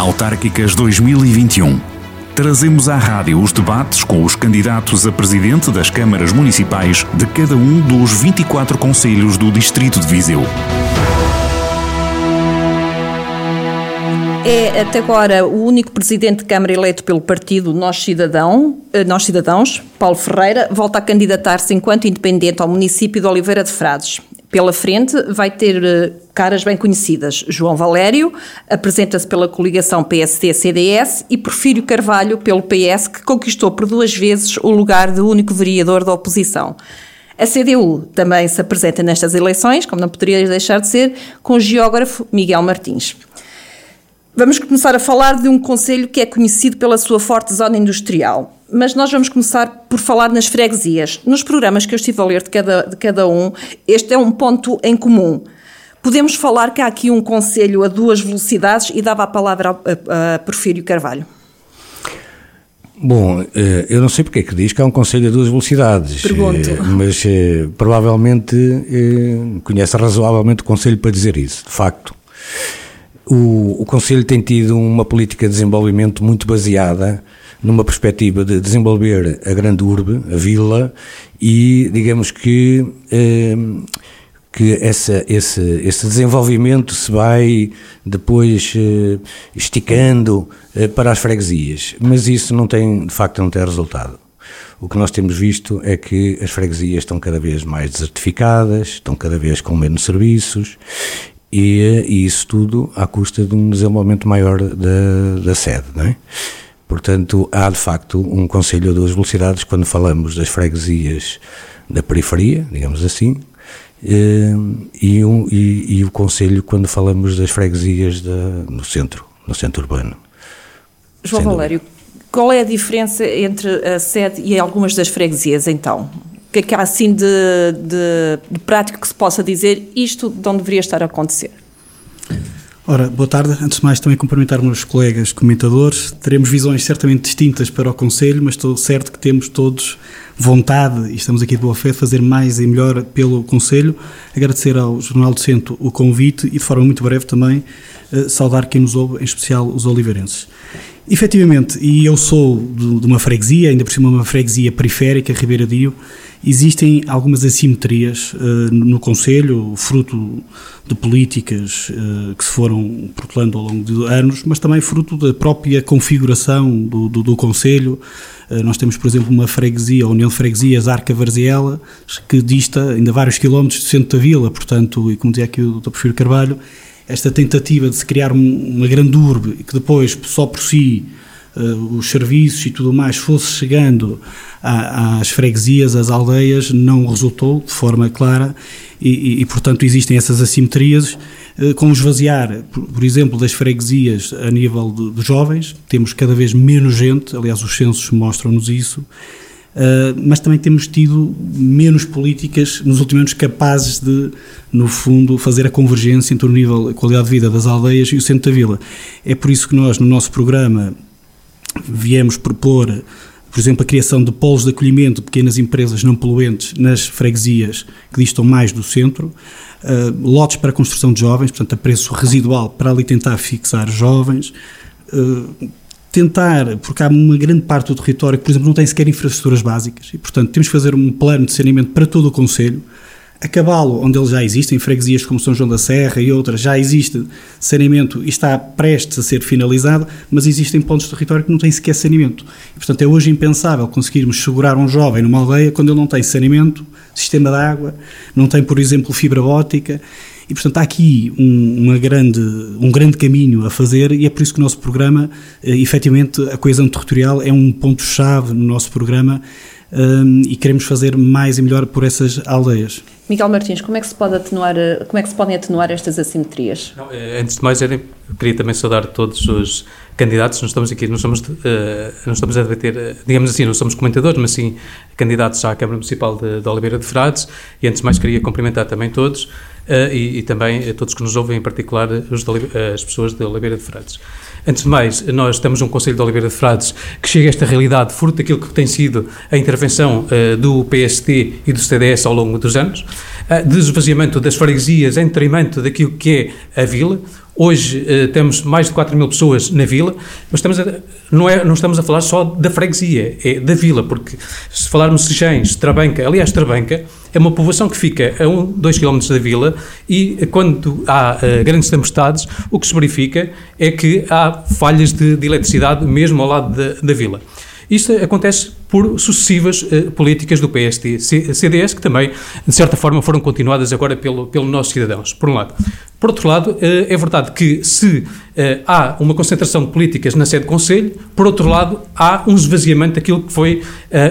Autárquicas 2021. Trazemos à rádio os debates com os candidatos a presidente das câmaras municipais de cada um dos 24 conselhos do Distrito de Viseu. É até agora o único presidente de Câmara eleito pelo partido Nós, Cidadão, eh, Nós Cidadãos, Paulo Ferreira, volta a candidatar-se enquanto independente ao município de Oliveira de Frades. Pela frente vai ter eh, caras bem conhecidas. João Valério apresenta-se pela coligação PSD-CDS e Porfírio Carvalho pelo PS, que conquistou por duas vezes o lugar de único vereador da oposição. A CDU também se apresenta nestas eleições, como não poderia deixar de ser, com o geógrafo Miguel Martins. Vamos começar a falar de um conselho que é conhecido pela sua forte zona industrial. Mas nós vamos começar por falar nas freguesias. Nos programas que eu estive a ler de cada, de cada um, este é um ponto em comum. Podemos falar que há aqui um conselho a duas velocidades e dava a palavra a, a Porfírio Carvalho. Bom, eh, eu não sei porque é que diz que há um conselho a duas velocidades. Pergunto. Eh, mas eh, provavelmente conhece razoavelmente o conselho para dizer isso, de facto. O, o Conselho tem tido uma política de desenvolvimento muito baseada numa perspectiva de desenvolver a grande urbe, a vila, e digamos que, eh, que essa, esse, esse desenvolvimento se vai depois eh, esticando eh, para as freguesias. Mas isso não tem, de facto, não tem resultado. O que nós temos visto é que as freguesias estão cada vez mais desertificadas, estão cada vez com menos serviços e, e, isso tudo à custa de um desenvolvimento maior da, da sede, não é? Portanto, há de facto um conselho a duas velocidades quando falamos das freguesias da periferia, digamos assim, eh, e, um, e, e o conselho quando falamos das freguesias da, no centro, no centro urbano. João Valério, qual é a diferença entre a sede e algumas das freguesias, então? Que que há assim de, de, de, prático que se possa dizer isto não deveria estar a acontecer? Ora, boa tarde. Antes de mais, também cumprimentar meus colegas comentadores. Teremos visões certamente distintas para o Conselho, mas estou certo que temos todos vontade, e estamos aqui de boa fé, de fazer mais e melhor pelo Conselho. Agradecer ao Jornal do Centro o convite e, de forma muito breve, também eh, saudar quem nos ouve, em especial os oliveirenses. Efetivamente, e eu sou de, uma freguesia, ainda por cima uma freguesia periférica, Ribeira Dio, Existem algumas assimetrias uh, no Conselho, fruto de políticas uh, que se foram protelando ao longo de anos, mas também fruto da própria configuração do, do, do Conselho. Uh, nós temos, por exemplo, uma freguesia, a União de Freguesias Arca Varziela, que dista ainda vários quilómetros do centro da vila, portanto, e como dizia aqui o Dr. Porfírio Carvalho, esta tentativa de se criar um, uma grande urbe que depois, só por si, uh, os serviços e tudo mais fosse chegando às freguesias, às aldeias, não resultou de forma clara e, e, e portanto, existem essas assimetrias. Uh, com o esvaziar, por, exemplo, das freguesias a nível de, de jovens, temos cada vez menos gente, aliás, os censos mostram-nos isso. Uh, mas também temos tido menos políticas nos últimos anos capazes de, no fundo, fazer a convergência entre o nível, a qualidade de vida das aldeias e o centro da vila. É por isso que nós, no nosso programa, viemos propor, por exemplo, a criação de polos de acolhimento de pequenas empresas não poluentes nas freguesias que distam mais do centro, uh, lotes para a construção de jovens, portanto, a preço residual para ali tentar fixar jovens, uh, tentar, porque há uma grande parte do território que, por exemplo, não tem sequer infraestruturas básicas e, portanto, temos que fazer um plano de saneamento para todo o Conselho, a Cabalo, onde eles já existem, freguesias como São João da Serra e outras, já existe saneamento e está prestes a ser finalizado, mas existem pontos de território que não têm sequer saneamento. E, portanto, é hoje impensável conseguirmos segurar um jovem numa aldeia quando ele não tem saneamento, sistema de água, não tem, por exemplo, fibra óptica. E, portanto, há aqui um, uma grande, um grande caminho a fazer e é por isso que o nosso programa, eh, efetivamente, a coesão territorial é um ponto-chave no nosso programa um, e queremos fazer mais e melhor por essas aldeias. Miguel Martins, como é que se pode atenuar, como é que se podem atenuar estas assimetrias? Não, eh, antes de mais, eu queria também saudar todos os candidatos. Não estamos aqui, não somos, uh, não estamos a debater, digamos assim, não somos comentadores, mas sim candidatos à Câmara Municipal de, de Oliveira de Frades. E antes de mais, queria cumprimentar também todos uh, e, e, também todos que nos ouvem, em particular os de, as pessoas de Oliveira de Frades. Antes de mais, nós temos um Conselho de Oliveira de Frades que chega a esta realidade fruto daquilo que tem sido a intervenção uh, do PST e do CDS ao longo dos anos. de esvaziamento das freguesias em detrimento daquilo que é a vila. Hoje uh, temos mais de 4 mil pessoas na vila, mas estamos a, não, é, não estamos a falar só da freguesia, é da vila, porque se falarmos de Sejães, Trabanca, aliás, Trabanca é uma povoação que fica a 1, 2 km da vila e quando há uh, grandes tempestades, o que se verifica é que há falhas de, de eletricidade mesmo ao lado da, da vila. Isto acontece por sucessivas uh, políticas do PSD, CDS, que também, de certa forma, foram continuadas agora pelo, pelo nossos cidadãos, por um lado. Por outro lado, eh, é verdade que se eh, há uma concentração de políticas na sede do Conselho, por outro lado, há um esvaziamento daquilo que foi,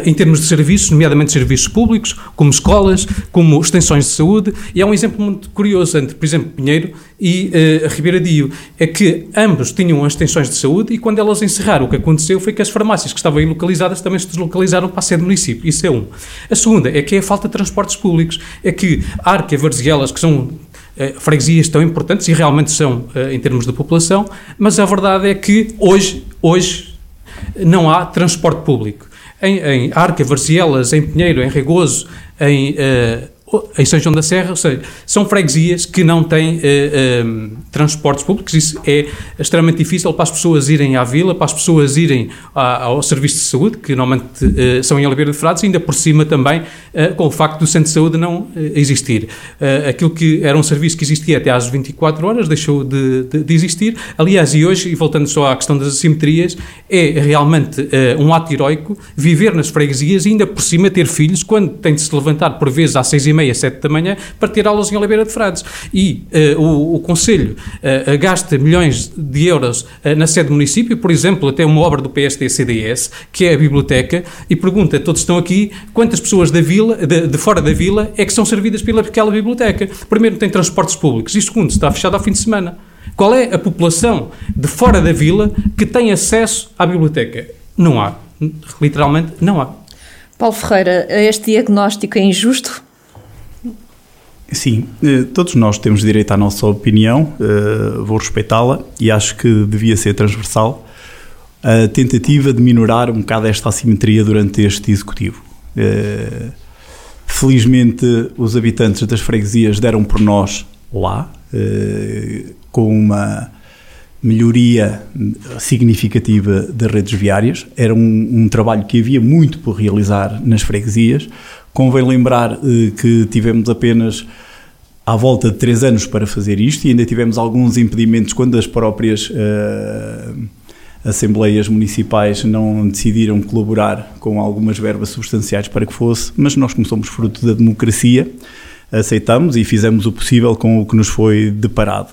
em termos de serviços, nomeadamente serviços públicos, como escolas, como extensões de saúde, e há um exemplo muito curioso entre, por exemplo, Pinheiro e uh, Ribeira Dio, é que ambos tinham as extensões de saúde e quando elas encerraram, o que aconteceu foi que as farmácias que estavam aí localizadas também se deslocalizaram para a sede do município. Isso é um. A segunda é que é a falta de transportes públicos. É que Arca, Varzielas, que são eh, freguesias tão importantes e realmente são eh, em termos de população, mas a verdade é que hoje, hoje não há transporte público. Em, em Arca, Varcielas, em Pinheiro, em Regoso, em uh, em São João da Serra, ou seja, são freguesias que não têm uh, transportes públicos, isso é extremamente difícil para as pessoas irem à vila, para as pessoas irem à, ao serviço de saúde, que normalmente uh, são em Oliveira de Frades, ainda por cima também uh, com o facto do centro de saúde não existir. aquilo que era um serviço que existia até às 24 horas deixou de, de, de, existir. Aliás, e hoje, e voltando só à questão das assimetrias, é realmente um ato heroico viver nas freguesias e ainda por cima ter filhos quando tem de se levantar por vezes às seis e meia, sete da manhã, para ter aulas em Oliveira de Frades. E uh, o, o, Conselho uh, gasta milhões de euros uh, na sede do município, por exemplo, até uma obra do PSD-CDS, que é a biblioteca, e pergunta, todos estão aqui, quantas pessoas da vila, de, de fora da vila, é que são servidas pelaquela biblioteca? Primeiro, tem transportes públicos, e segundo, está fechado ao fim de semana. Qual é a população de fora da vila que tem acesso à biblioteca? Não há. Literalmente, não há. Paulo Ferreira, este diagnóstico é injusto? Sim, eh, todos nós temos direito à nossa opinião, eh, vou respeitá-la e acho que devia ser transversal a tentativa de minorar um bocado esta assimetria durante este executivo. Eh, felizmente, os habitantes das freguesias deram por nós lá, com uma melhoria significativa das redes viárias. Era um, um, trabalho que havia muito por realizar nas freguesias. Convém lembrar eh, que tivemos apenas à volta de três anos para fazer isto e ainda tivemos alguns impedimentos quando as próprias uh, assembleias municipais não decidiram colaborar com algumas verbas substanciais para que fosse, mas nós, como somos fruto da democracia, aceitamos e fizemos o possível com o que nos foi deparado.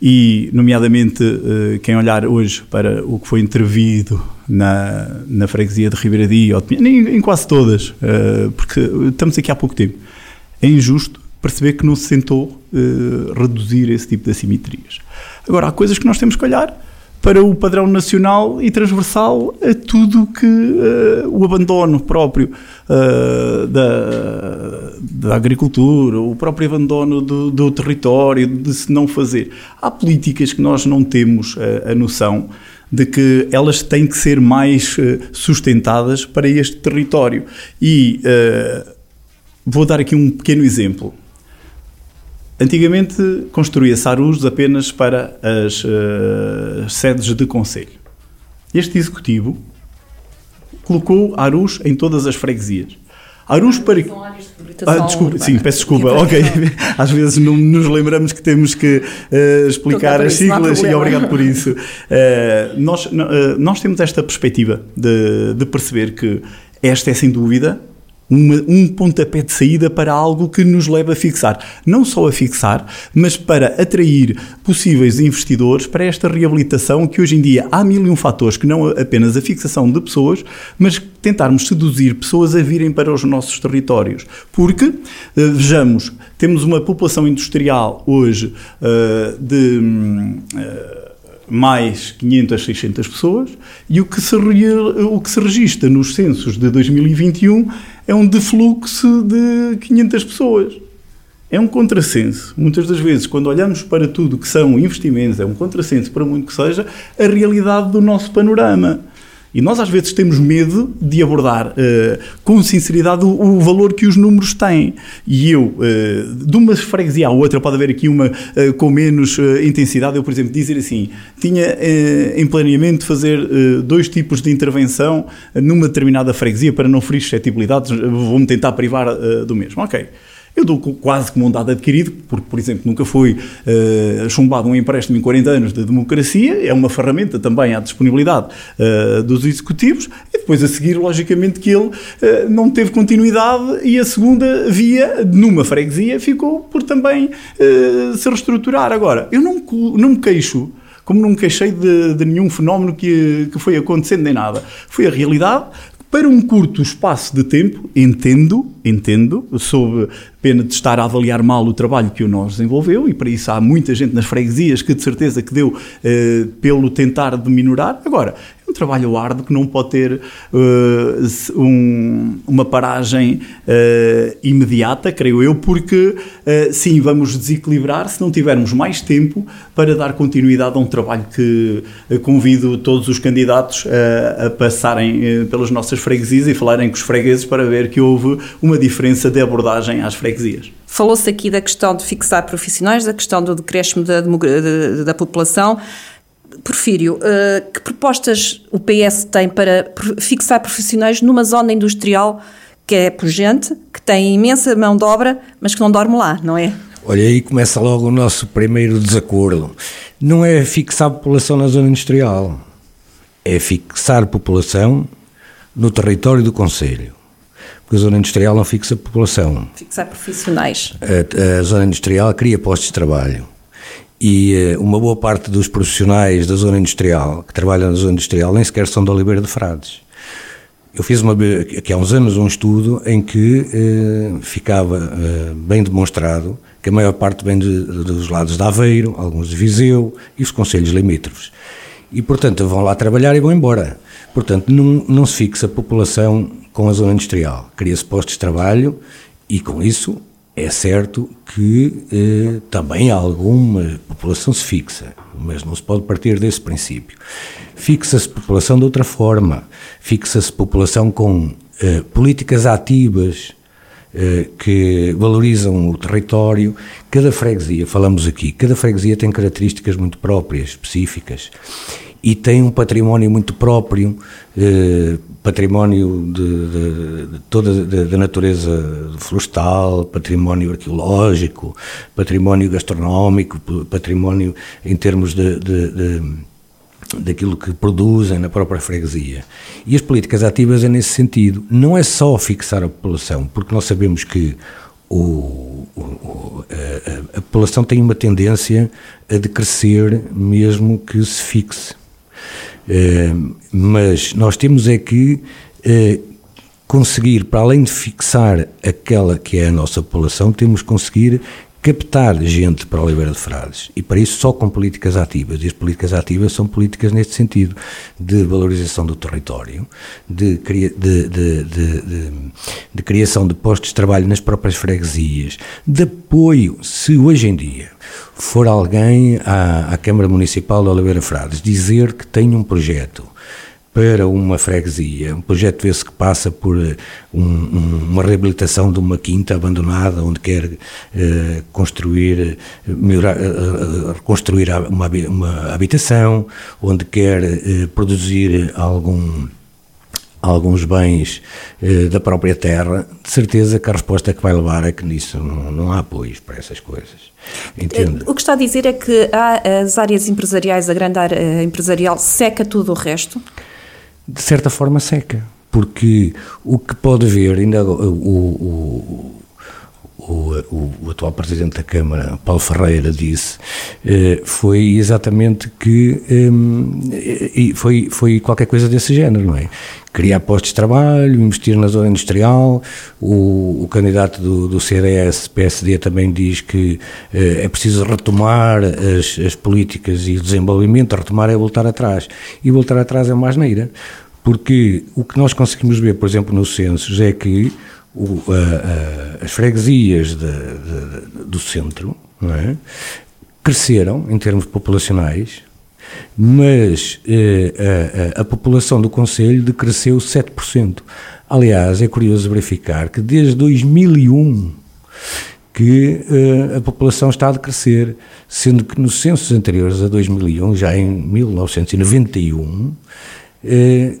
E, nomeadamente, uh, quem olhar hoje para o que foi intervido na, na freguesia de Ribeiradia, em, em quase todas, uh, porque estamos aqui há pouco tempo, é injusto perceber que não se tentou uh, reduzir esse tipo de assimetrias. Agora, há coisas que nós temos que olhar para o padrão nacional e transversal a tudo que uh, o abandono próprio uh, da, da agricultura, o próprio abandono do, do, território, de se não fazer. Há políticas que nós não temos a, a noção de que elas têm que ser mais sustentadas para este território. E vou dar aqui um pequeno exemplo. Antigamente construía-se arus apenas para as uh, sedes de conselho. Este executivo colocou arus em todas as freguesias. Arus para. Ah, desculpa, sim, peço desculpa. Ok. Às vezes não nos lembramos que temos que uh, explicar as siglas e obrigado por isso. Uh, nós, nós temos esta perspectiva de, de perceber que esta é sem dúvida uma, um pontapé de saída para algo que nos leva a fixar. Não só a fixar, mas para atrair possíveis investidores para esta reabilitação que hoje em dia há mil e um fatores que não apenas a fixação de pessoas, mas tentarmos seduzir pessoas a virem para os nossos territórios. Porque, eh, vejamos, temos uma população industrial hoje uh, de. Uh, mais 500, 600 pessoas, e o que se, o que se registra nos censos de 2021 é um defluxo de 500 pessoas. É um contrassenso. Muitas das vezes, quando olhamos para tudo que são investimentos, é um contrassenso para muito que seja, a realidade do nosso panorama. E nós às vezes temos medo de abordar uh, com sinceridade o, o, valor que os números têm. E eu, uh, de uma freguesia à outra, pode haver aqui uma uh, com menos intensidade. Eu, por exemplo, dizer assim, tinha em planeamento fazer dois tipos de intervenção numa determinada freguesia para não ferir suscetibilidades, vou-me tentar privar do mesmo. Ok. Eu dou quase como um dado adquirido, porque, por exemplo, nunca foi uh, chumbado um empréstimo em 40 anos de democracia, é uma ferramenta também à disponibilidade uh, dos executivos, e depois a seguir, logicamente, que ele uh, não teve continuidade e a segunda via, numa freguesia, ficou por também se reestruturar. Agora, eu não, não me queixo como não me queixei de, de, nenhum fenómeno que, que foi acontecendo nem nada. Foi a realidade, para um curto espaço de tempo, entendo, entendo, sob pena de estar a avaliar mal o trabalho que o nós desenvolveu, e para isso há muita gente nas freguesias que de certeza que deu eh, pelo tentar de minorar. Agora, um trabalho árduo que não pode ter uh, um, uma paragem uh, imediata, creio eu, porque uh, sim, vamos desequilibrar se não tivermos mais tempo para dar continuidade a um trabalho que convido todos os candidatos a passarem pelas nossas freguesias e falarem com os fregueses para ver que houve uma diferença de abordagem às freguesias. Falou-se aqui da questão de fixar profissionais, da questão do decréscimo da, da população. Porfírio, uh, que propostas o PS tem para fixar profissionais numa zona industrial que é pujante, que tem imensa mão de obra, mas que não dorme lá, não é? Olha, aí começa logo o nosso primeiro desacordo. Não é fixar a população na zona industrial, é fixar a população no território do Conselho. Porque a zona industrial não fixa a população. Fixar profissionais. A, a zona industrial cria postos de trabalho e uh, uma boa parte dos profissionais da zona industrial, que trabalham na zona industrial, nem sequer são da Oliveira de Frades. Eu fiz uma, aqui há uns anos um estudo em que uh, ficava uh, bem demonstrado que a maior parte vem de, dos lados de Aveiro, alguns de Viseu e os conselhos limítrofes. E, portanto, vão lá trabalhar e vão embora. Portanto, não, não se fixa a população com a zona industrial. Cria-se postos de trabalho e, com isso, é certo que eh, também alguma população se fixa, mas não se pode partir desse princípio. Fixa-se população de outra forma, fixa-se população com eh, políticas ativas eh, que valorizam o território. Cada freguesia, falamos aqui, cada freguesia tem características muito próprias, específicas, e tem um património muito próprio, eh, património de, de, de toda da natureza florestal, património arqueológico, património gastronómico, património em termos de, de daquilo que produzem na própria freguesia. E as políticas ativas é nesse sentido. Não é só fixar a população, porque nós sabemos que o, o, a, a, população tem uma tendência a decrescer mesmo que se fixe. Eh, mas nós temos é que eh, conseguir, para além de fixar aquela que é a nossa população, temos que conseguir captar gente para Oliveira de Frades. E para isso só com políticas ativas. E as políticas ativas são políticas neste sentido de valorização do território de, de, de, de, criação de postos de trabalho nas próprias freguesias de apoio, se hoje em dia for alguém à, à Câmara Municipal de Oliveira Frades dizer que tem um projeto para uma freguesia, um projeto esse que passa por eh, um, um, uma reabilitação de uma quinta abandonada, onde quer uh, construir, melhorar, uh, reconstruir uma, uma, habitação, onde quer produzir algum alguns bens da própria terra, de certeza que a resposta que vai levar é que nisso não, não há apoios para essas coisas. Entende? O que está a dizer é que há as áreas empresariais, a grande área empresarial seca tudo o resto? De certa forma seca, porque o que pode ver, ainda o, o, o, o, atual Presidente da Câmara, Paulo Ferreira, disse, eh, foi exatamente que eh, foi, foi qualquer coisa desse género, não é? Criar postos de trabalho, investir na zona industrial. O, o candidato do, do CDS, PSD, também diz que eh, é preciso retomar as, as políticas e o desenvolvimento. Retomar é voltar atrás. E voltar atrás é uma asneira. Porque o que nós conseguimos ver, por exemplo, nos censos, é que o, a, a, as freguesias de, de, do centro é? cresceram em termos populacionais mas eh, a, a, população do Conselho decresceu 7%. Aliás, é curioso verificar que desde 2001 que uh, a população está a decrescer, sendo que nos censos anteriores a 2001, já em 1991, eh,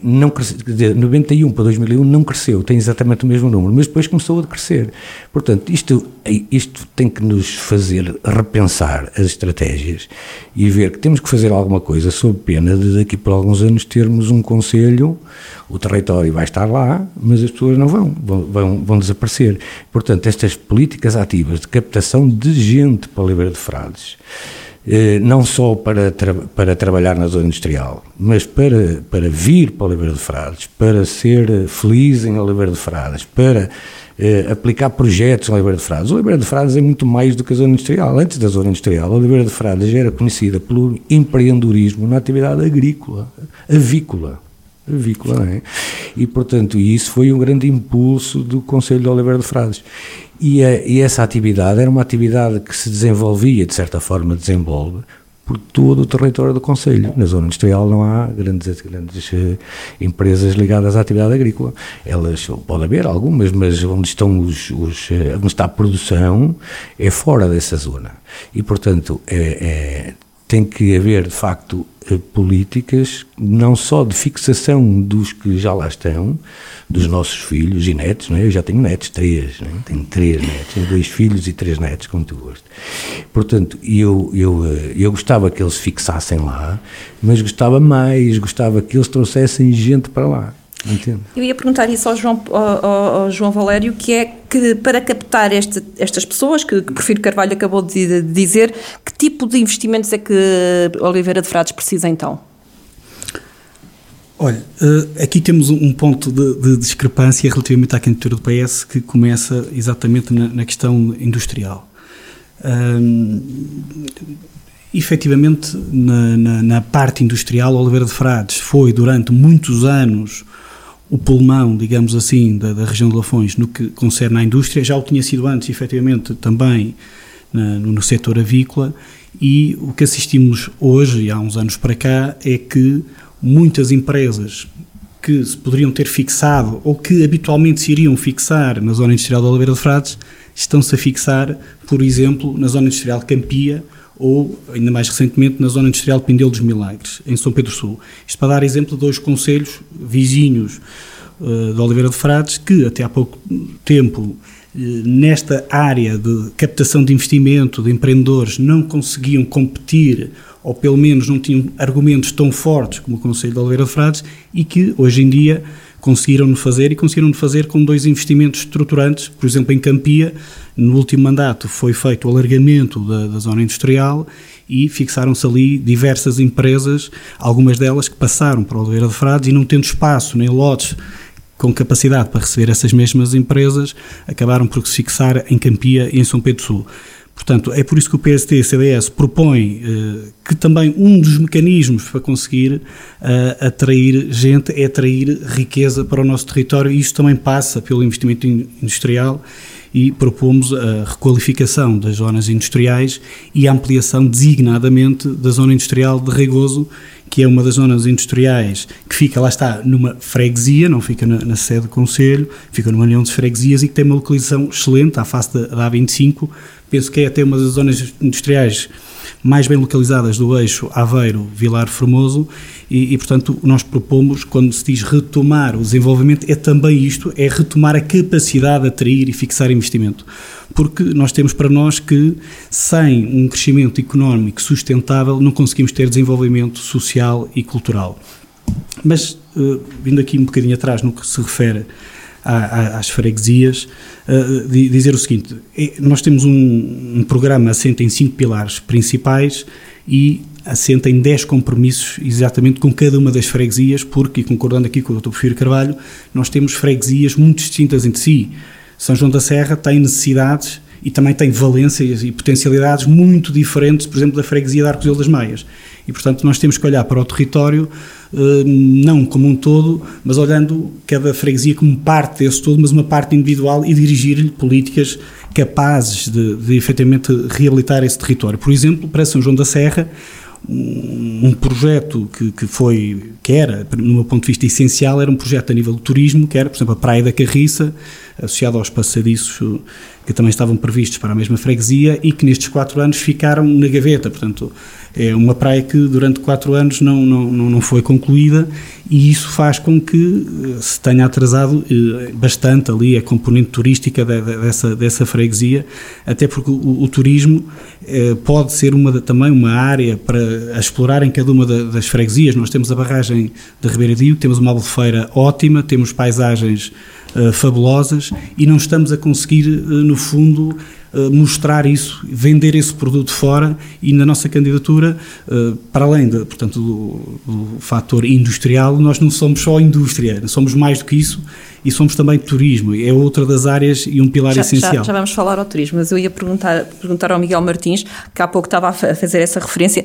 não cresceu, quer dizer, 91 para 2001 não cresceu, tem exatamente o mesmo número, mas depois começou a crescer. Portanto, isto, isto tem que nos fazer repensar as estratégias e ver que temos que fazer alguma coisa sob pena de daqui por alguns anos termos um conselho, o território vai estar lá, mas as pessoas não vão, vão, vão desaparecer. Portanto, estas políticas ativas de captação de gente para a Oliveira de Frades, eh, não só para, tra para trabalhar na zona industrial, mas para, para vir para Oliveira de Frades, para ser feliz em Oliveira de Frades, para eh, aplicar projetos em Oliveira de Frades. Oliveira de Frades é muito mais do que a zona industrial. Antes da zona industrial, Oliveira de Frades era conhecida pelo empreendedorismo na atividade agrícola, avícola avícola, é? E, portanto, isso foi um grande impulso do Conselho de Oliveira de Frades. E, a, e, essa atividade era uma atividade que se desenvolvia, de certa forma, desenvolve por todo o território do Conselho. Na zona industrial não há grandes, grandes uh, empresas ligadas à atividade agrícola. Elas, pode haver algumas, mas onde, estão os, os, uh, onde está a produção é fora dessa zona. E, portanto, é, é, tem que haver, de facto, eh, políticas não só de fixação dos que já lá estão, dos nossos filhos e netos, não é? eu já tenho netos, três, é? tenho três netos, tenho dois filhos e três netos, com muito gosto. Portanto, eu, eu, eh, eu gostava que eles fixassem lá, mas gostava mais, gostava que eles trouxessem gente para lá. Entendo. Eu ia perguntar isso ao João, ao, ao João Valério, que é que para captar este, estas pessoas, que, que Porfírio Carvalho acabou de dizer, que tipo de investimentos é que Oliveira de Frades precisa então? Olha, eh, aqui temos um ponto de, de discrepância relativamente à candidatura do PS que começa exatamente na, na questão industrial. Efetivamente, na, na, na, parte industrial, Oliveira de Frades foi durante muitos anos o pulmão, digamos assim, da, da, região de Lafões no que concerne à indústria, já o tinha sido antes, efetivamente, também na, no, no setor avícola, e o que assistimos hoje, e há uns anos para cá, é que muitas empresas que se poderiam ter fixado ou que habitualmente se iriam fixar na zona industrial de Oliveira de Frades estão-se a fixar, por exemplo, na zona industrial Campia ou, ainda mais recentemente, na zona industrial de Pindelo dos Milagres, em São Pedro Sul. Isto para dar exemplo de dois conselhos vizinhos uh, de Oliveira de Frades que, até há pouco tempo, uh, nesta área de captação de investimento de empreendedores, não conseguiam competir ou pelo menos não tinham argumentos tão fortes como o Conselho de Oliveira de Frades e que, hoje em dia, conseguiram fazer e conseguiram fazer com dois investimentos estruturantes, por exemplo, em Campia, no último mandato foi feito o alargamento da, da zona industrial e fixaram-se ali diversas empresas, algumas delas que passaram para Oliveira de Frades e não tendo espaço nem lotes com capacidade para receber essas mesmas empresas, acabaram por se fixar em Campia e em São Pedro Sul. Portanto, é por isso que o PST e o CDS propõe uh, que também um dos mecanismos para conseguir uh, atrair gente é atrair riqueza para o nosso território e isso também passa pelo investimento industrial e propomos a requalificação das zonas industriais e a ampliação designadamente da zona industrial de Regoso, que é uma das zonas industriais que fica, lá está, numa freguesia, não fica na, na sede do Conselho, fica numa união de freguesias e que tem uma localização excelente à face da, da A25, penso que é até uma das zonas industriais mais bem localizadas do eixo Aveiro-Vilar Formoso e, e, portanto, nós propomos, quando se diz retomar o desenvolvimento, é também isto, é retomar a capacidade de atrair e fixar investimento. Porque nós temos para nós que, sem um crescimento económico sustentável, não conseguimos ter desenvolvimento social e cultural. Mas, uh, vindo aqui um bocadinho atrás no que se refere às freguesias, uh, dizer o seguinte: é, nós temos um, um programa assente em cinco pilares principais e assenta em 10 compromissos exatamente com cada uma das freguesias, porque, concordando aqui com o Dr. Porfírio Carvalho, nós temos freguesias muito distintas entre si. São João da Serra tem necessidades e também tem valências e potencialidades muito diferentes, por exemplo, da freguesia de Arcos das Maias. E, portanto, nós temos que olhar para o território eh, não como um todo, mas olhando cada freguesia como parte desse todo, mas uma parte individual e dirigir-lhe políticas capazes de, de efetivamente reabilitar esse território. Por exemplo, para São João da Serra, um projeto que, que foi, que era, no meu ponto de vista, essencial, era um projeto a nível do turismo, que era, por exemplo, a Praia da Carriça, associado aos passadiços que também estavam previstos para a mesma freguesia e que nestes quatro anos ficaram na gaveta. Portanto, é uma praia que durante quatro anos não, não, não foi concluída e isso faz com que eh, se tenha atrasado eh, bastante ali a componente turística dessa, dessa freguesia, até porque o, o turismo pode ser uma, também uma área para explorar em cada uma das freguesias. Nós temos a barragem da Ribeira Dio, temos uma albufeira ótima, temos paisagens uh, fabulosas e não estamos a conseguir, uh, no fundo, mostrar isso, vender esse produto fora e na nossa candidatura, para além de, portanto, do, do fator industrial, nós não somos só indústria, somos mais do que isso e somos também turismo, é outra das áreas e um pilar já, essencial. Já, já, vamos falar ao turismo, mas eu ia perguntar, perguntar ao Miguel Martins, que há pouco estava a fazer essa referência,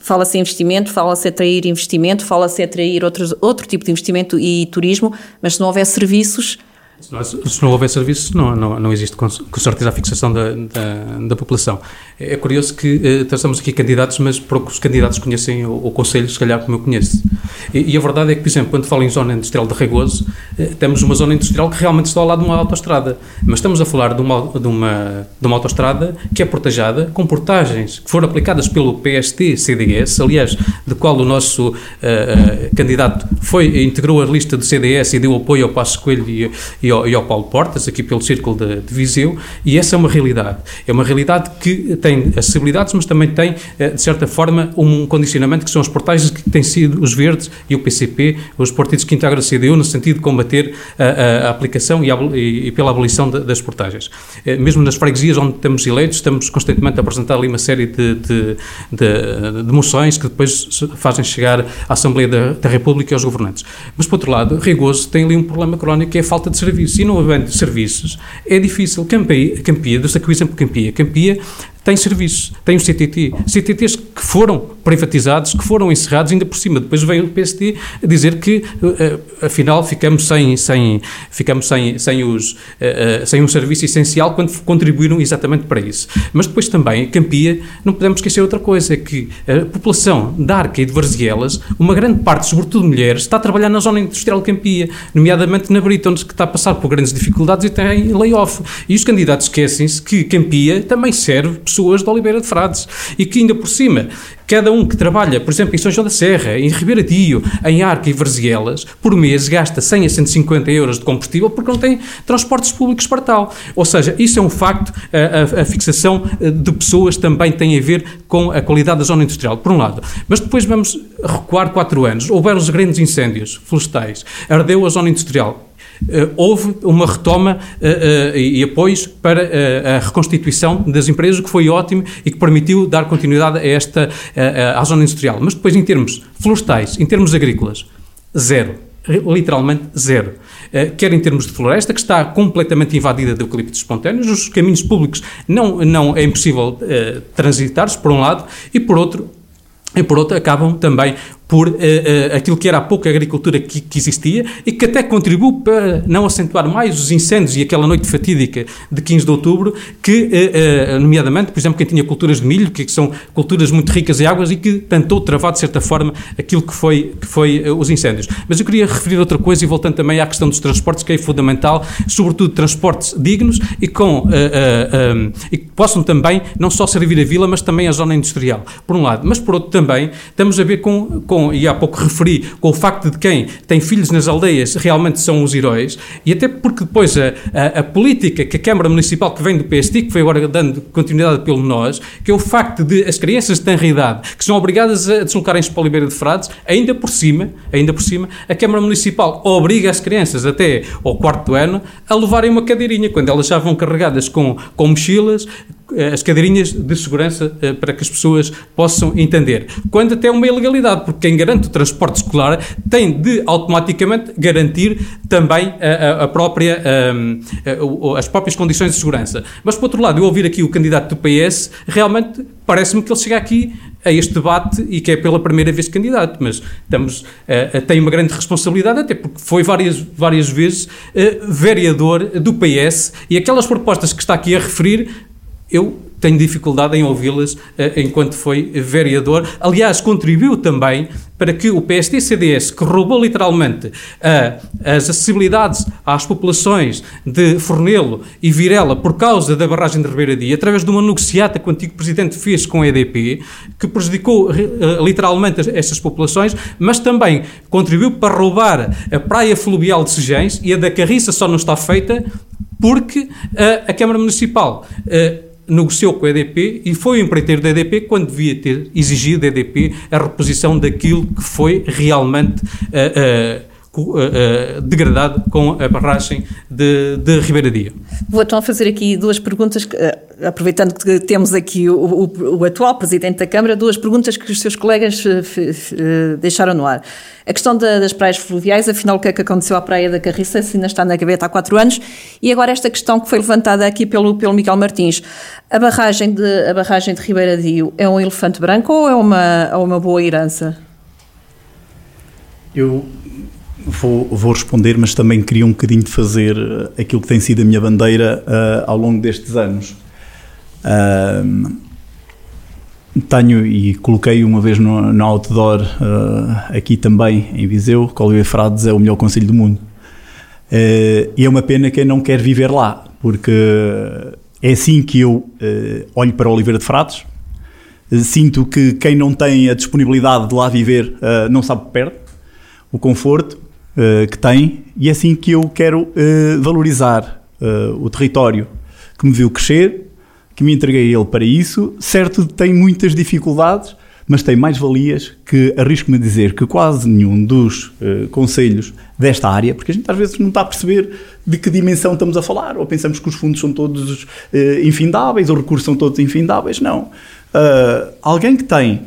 fala-se em investimento, fala-se atrair investimento, fala-se atrair outros, outro tipo de investimento e turismo, mas se não houver serviços, se se não houver serviços, não, não, não existe com, com certeza a fixação da, da, da população. É, curioso que eh, estamos aqui candidatos, mas poucos candidatos conhecem o, o Conselho, se calhar como eu conheço. E, e, a verdade é que, por exemplo, quando falo em zona industrial de Regoso, eh, temos uma zona industrial que realmente está ao lado de uma autoestrada. Mas estamos a falar de uma, de uma, de uma autoestrada que é portajada, com portagens que foram aplicadas pelo PST-CDS, aliás, de qual o nosso uh, uh, candidato foi, integrou a lista do CDS e deu apoio ao Passo Coelho e, e e ao, e ao Paulo Portas, aqui pelo Círculo de, de, Viseu, e essa é uma realidade. É uma realidade que tem acessibilidades, mas também tem, eh, de certa forma, um condicionamento que são os portais que têm sido os Verdes e o PCP, os partidos que integram a CDU, no sentido de combater a, a, aplicação e, a, e, pela abolição de, das portagens. Eh, mesmo nas freguesias onde temos eleitos, estamos constantemente a apresentar ali uma série de, de, de, moções que depois fazem chegar à Assembleia da, da República e aos governantes. Mas, por outro lado, Rigoso tem ali um problema crónico que é a falta de serviços serviços e não havendo serviços, é difícil. Campia, Campia dou-se aqui o exemplo Campia. Campia tem serviços, tem o CTT. CTTs que foram privatizados, que foram encerrados, ainda por cima. Depois veio o PSD dizer que, uh, afinal, ficamos sem, sem, ficamos sem, sem, os, uh, sem um serviço essencial quando contribuíram exatamente para isso. Mas depois também, Campia, não podemos esquecer outra coisa, que a população da Arca e de Varzielas, uma grande parte, sobretudo mulheres, está a trabalhar na zona industrial de Campia, nomeadamente na Brita, onde está a passar por grandes dificuldades e tem layoff. E os candidatos esquecem-se que Campia também serve pessoas de Oliveira de Frades e que ainda por cima Cada um que trabalha, por exemplo, em São João da Serra, em Ribeira Dio, em Arca e Varzielas, por mês gasta 100 a 150 euros de combustível porque não tem transportes públicos para tal. Ou seja, isso é um facto, a, a, a fixação eh, de pessoas também tem a ver com a qualidade da zona industrial, por um lado. Mas depois vamos recuar quatro anos. Houveram os grandes incêndios florestais, ardeu a zona industrial, houve uma retoma uh, uh, e apoios para a reconstituição das empresas, que foi ótimo e que permitiu dar continuidade a esta, à zona industrial. Mas depois, em termos florestais, em termos agrícolas, zero. Literalmente zero. quer em termos de floresta, que está completamente invadida de eucaliptos espontâneos, os caminhos públicos não, não é impossível transitar por um lado, e por outro, e por outro, acabam também por uh, uh, aquilo que era a pouca agricultura que, que, existia e que até contribuiu para não acentuar mais os incêndios e aquela noite fatídica de 15 de outubro, que, uh, nomeadamente, por exemplo, quem tinha culturas de milho, que são culturas muito ricas em águas e que tentou travar, de certa forma, aquilo que foi, que foi os incêndios. Mas eu queria referir outra coisa e voltando também à questão dos transportes, que é fundamental, sobretudo transportes dignos e, com, um, e que possam também não só servir a vila, mas também a zona industrial, por um lado. Mas, por outro, também estamos a ver com, com com, e há pouco referi, com o facto de quem tem filhos nas aldeias realmente são os heróis, e até porque depois a, a, a política que a Câmara Municipal que vem do PSD, que foi agora dando continuidade pelo nós, que é o facto de as crianças de tenra idade, que são obrigadas a deslocarem-se para a Oliveira de Frades, ainda por cima, ainda por cima, a Câmara Municipal obriga as crianças até ao quarto ano a levarem uma cadeirinha, quando elas já vão carregadas com, com mochilas, eh, as cadeirinhas de segurança eh, para que as pessoas possam entender. Quando até uma ilegalidade, porque quem garante o transporte escolar tem de automaticamente garantir também a, a própria, a, as próprias condições de segurança. Mas, por outro lado, eu ouvir aqui o candidato do PS, realmente parece-me que ele chega aqui a este debate e que é pela primeira vez candidato, mas estamos, tem uma grande responsabilidade, até porque foi várias, várias vezes vereador do PS e aquelas propostas que está aqui a referir eu tenho dificuldade em ouvi-las enquanto foi vereador. Aliás, contribuiu também para que o PSD-CDS, que roubou literalmente as acessibilidades às populações de Fornelo e Virela por causa da barragem de Ribeiradia, através de uma negociata que o antigo presidente fez com a EDP, que prejudicou literalmente estas populações, mas também contribuiu para roubar a praia fluvial de Sejães e a da Carriça só não está feita porque a Câmara Municipal negociou com a EDP e foi o empreiteiro da EDP quando devia ter exigido da EDP a reposição daquilo que foi realmente uh, uh, degradado com a barragem de, de Ribeiradia. Vou então fazer aqui duas perguntas, aproveitando que temos aqui o, o, o, atual Presidente da Câmara, duas perguntas que os seus colegas deixaram no ar. A questão da, das praias fluviais, afinal, o que é que aconteceu à Praia da Carriça, se ainda está na gaveta há quatro anos, e agora esta questão que foi levantada aqui pelo, pelo Miguel Martins. A barragem de, a barragem de Ribeiradio é um elefante branco ou é uma, uma boa herança? Eu Vou, vou, responder, mas também queria um bocadinho de fazer eh, aquilo que tem sido a minha bandeira uh, ao longo destes anos. Uh, tenho e coloquei uma vez no, no outdoor uh, aqui também em Viseu que Oliveira Frades é o melhor conselho do mundo. e é uma pena quem não quer viver lá, porque é assim que eu olho para Oliveira de Frades. sinto que quem não tem a disponibilidade de lá viver não sabe perde, o conforto uh, que tem e é assim que eu quero uh, valorizar uh, o território que me viu crescer, que me entreguei a ele para isso. Certo, tem muitas dificuldades, mas tem mais valias que arrisco-me a dizer que quase nenhum dos conselhos desta área, porque a gente às vezes não está a perceber de que dimensão estamos a falar, ou pensamos que os fundos são todos infindáveis, ou os recursos são todos infindáveis. Não. alguém que tem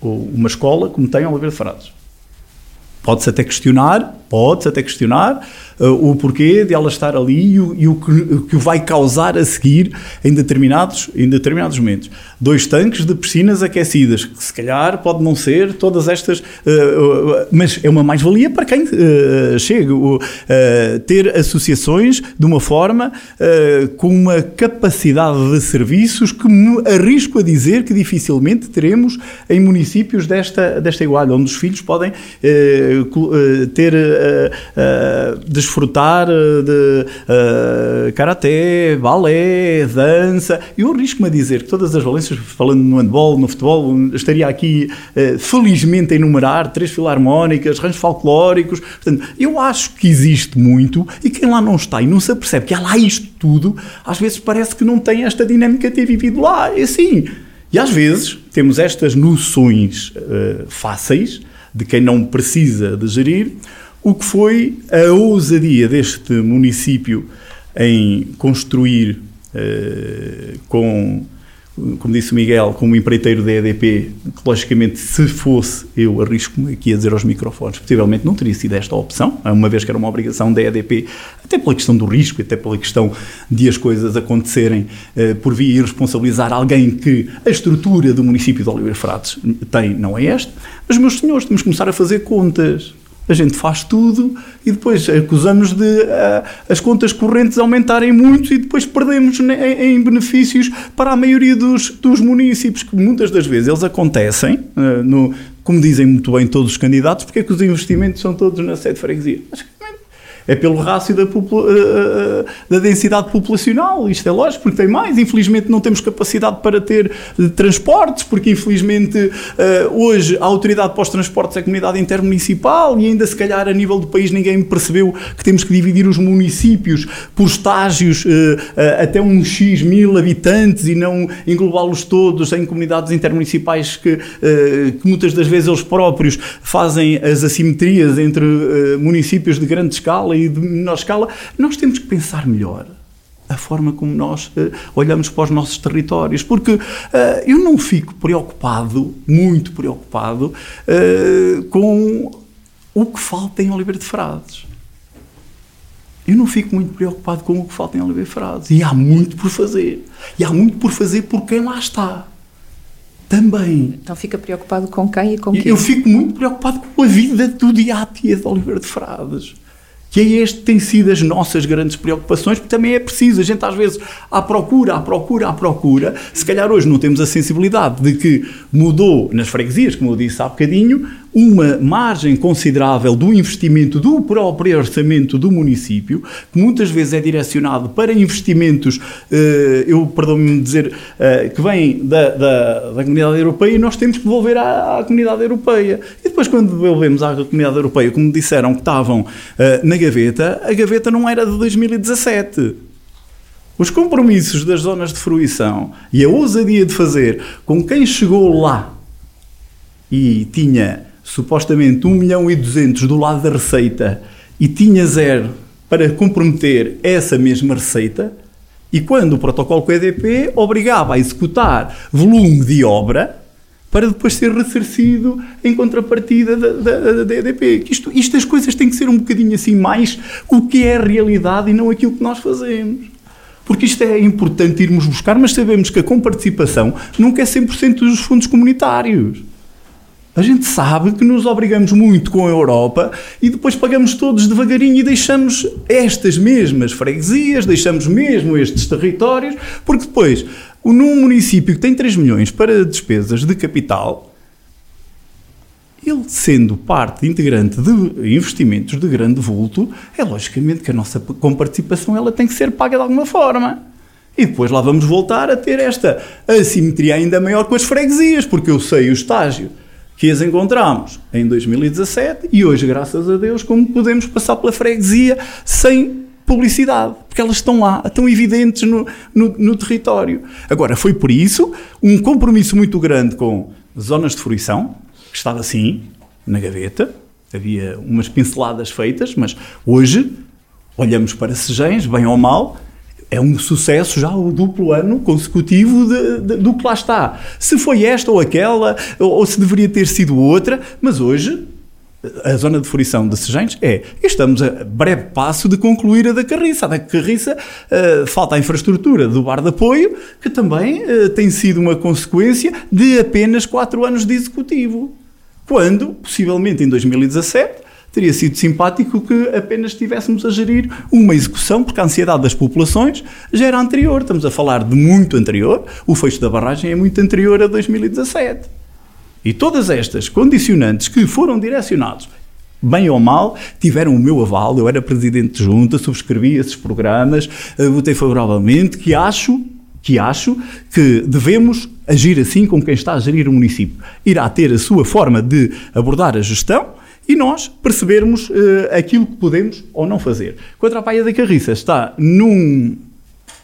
uma escola como tem Oliveira de Frades, Pode-se até questionar, pode-se até questionar uh, o porquê de ela estar ali e o, e o, que, o, que, vai causar a seguir em determinados, em determinados momentos. Dois tanques de piscinas aquecidas, que se calhar pode não ser todas estas, uh, uh, mas é uma mais-valia para quem chega. ter associações de uma forma com uma capacidade de serviços que me arrisco a dizer que dificilmente teremos em municípios desta, desta igualdade, onde os filhos podem ter uh, desfrutar de uh, karaté, balé, dança. Eu arrisco-me a dizer que todas as valências, falando no handball, no futebol, estaria aqui felizmente a enumerar três filarmónicas, ranchos folclóricos. Portanto, eu acho que existe muito e quem lá não está e não se apercebe que há lá isto tudo, às vezes parece que não tem esta dinâmica de ter vivido lá. É assim. E às vezes temos estas noções uh, fáceis de quem não precisa de gerir, o que foi a ousadia deste município em construir uh, com como disse o Miguel, como empreiteiro da EDP, que logicamente se fosse, eu arrisco-me aqui a dizer aos microfones, possivelmente não teria sido esta a opção, uma vez que era uma obrigação da EDP, até pela questão do risco, até pela questão de as coisas acontecerem eh, por via responsabilizar alguém que a estrutura do município de Oliveira Frades tem, não é esta, mas meus senhores, temos que começar a fazer contas a gente faz tudo e depois acusamos de uh, as contas correntes aumentarem muito e depois perdemos em, em benefícios para a maioria dos, dos, municípios, que muitas das vezes eles acontecem, uh, no, como dizem muito bem todos os candidatos, porque é que os investimentos são todos na sede de freguesia. Acho que é pelo rácio da, eh, eh, da, densidade populacional. Isto é lógico, porque tem mais. Infelizmente não temos capacidade para ter eh, transportes, porque infelizmente hoje a autoridade para os transportes é a comunidade intermunicipal e ainda se calhar a nível do país ninguém percebeu que temos que dividir os municípios por estágios até uns X mil habitantes e não englobá-los todos em comunidades intermunicipais que, que muitas das vezes eles próprios fazem as assimetrias entre municípios de grande escala e de menor escala, nós temos que pensar melhor a forma como nós uh, olhamos para os nossos territórios, porque uh, eu não fico preocupado, muito preocupado, uh, com o que falta em Oliveira de Frades. Eu não fico muito preocupado com o que falta em Oliveira de Frades. E há muito por fazer. E há muito por fazer por quem lá está. Também. Então fica preocupado com quem e com quem? Eu fico muito preocupado com a vida do dia a dia de Oliveira de Frades que é este tem sido as nossas grandes preocupações, porque também é preciso, a gente às vezes à procura, à procura, à procura, se calhar hoje não temos a sensibilidade de que mudou nas freguesias, como eu disse há bocadinho, uma margem considerável do investimento do próprio orçamento do município, que muitas vezes é direcionado para investimentos, eh, eu perdão-me dizer, eh, que vêm da, da, da, comunidade europeia e nós temos que devolver à, à, comunidade europeia. E depois, quando devolvemos à comunidade europeia, como disseram que estavam eh, na gaveta, a gaveta não era de 2017. Os compromissos das zonas de fruição e a ousadia de fazer com quem chegou lá e tinha supostamente 1 milhão e 200 do lado da receita e tinha zero para comprometer essa mesma receita, e quando o protocolo com a EDP obrigava a executar volume de obra para depois ser ressarcido em contrapartida da, da, da EDP. Isto, isto as coisas têm que ser um bocadinho assim mais o que é a realidade e não aquilo que nós fazemos. Porque isto é importante irmos buscar, mas sabemos que a comparticipação nunca é 100% dos fundos comunitários. A gente sabe que nos obrigamos muito com a Europa e depois pagamos todos devagarinho e deixamos estas mesmas freguesias, deixamos mesmo estes territórios, porque depois, num município que tem 3 milhões para despesas de capital, ele sendo parte integrante de investimentos de grande vulto, é logicamente que a nossa comparticipação ela tem que ser paga de alguma forma. E depois lá vamos voltar a ter esta assimetria ainda maior com as freguesias, porque eu sei o estágio que as encontramos em 2017 e hoje, graças a Deus, como podemos passar pela freguesia sem publicidade, porque elas estão lá, estão evidentes no, no, no território. Agora, foi por isso um compromisso muito grande com zonas de fruição, que estava assim, na gaveta, havia umas pinceladas feitas, mas hoje olhamos para Sejens, bem ou mal, é um sucesso já o duplo ano consecutivo de, de, do que lá está. Se foi esta ou aquela, ou, ou, se deveria ter sido outra, mas hoje a zona de fruição de Sejães é, estamos a breve passo de concluir a da Carriça. A da Carriça uh, falta a infraestrutura do bar de apoio, que também uh, tem sido uma consequência de apenas quatro anos de executivo. Quando, possivelmente em 2017, teria sido simpático que apenas estivéssemos a gerir uma execução, porque a ansiedade das populações já era anterior. Estamos a falar de muito anterior. O fecho da barragem é muito anterior a 2017. E todas estas condicionantes que foram direcionados bem ou mal, tiveram o meu aval. Eu era presidente de junta, subscrevi esses programas, eh, votei favoravelmente, que acho que acho que devemos agir assim com quem está a gerir o município. Irá ter a sua forma de abordar a gestão, e nós percebermos uh, aquilo que podemos ou não fazer. Contra a Paia da Carriça está num,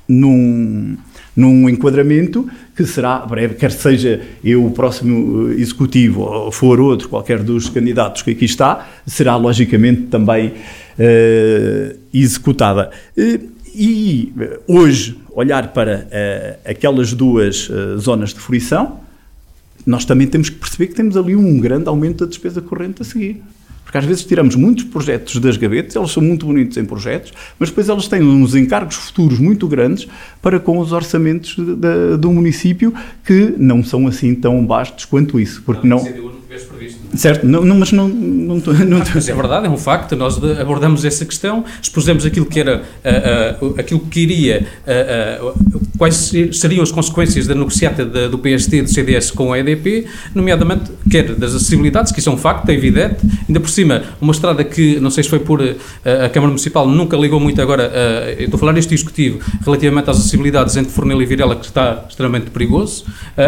num, num enquadramento que será breve, quer seja eu o próximo eh, executivo ou for outro, qualquer dos candidatos que aqui está, será logicamente também uh, executada. Uh, e hoje, olhar para aquelas duas zonas de fruição, nós também temos que perceber que temos ali um grande aumento da despesa corrente a seguir. Porque às vezes tiramos muitos projetos das gavetas, eles são muito bonitos em projetos, mas depois eles têm uns encargos futuros muito grandes para com os orçamentos do município que não são assim tão bastos quanto isso. Porque não, não. Certo, não, não, mas não, não, não, ah, Mas é verdade, é um facto. Nós abordamos essa questão, expusemos aquilo que era, uh, uh, aquilo que iria, uh, quais seriam as consequências da negociata do PST do CDS com a EDP, nomeadamente, quer das acessibilidades, que isso é um facto, é evidente, ainda por cima, uma estrada que, não sei se foi por a Câmara Municipal, nunca ligou muito agora, eu estou a falar neste executivo, relativamente às acessibilidades entre Fornel e Virela, que está extremamente perigoso,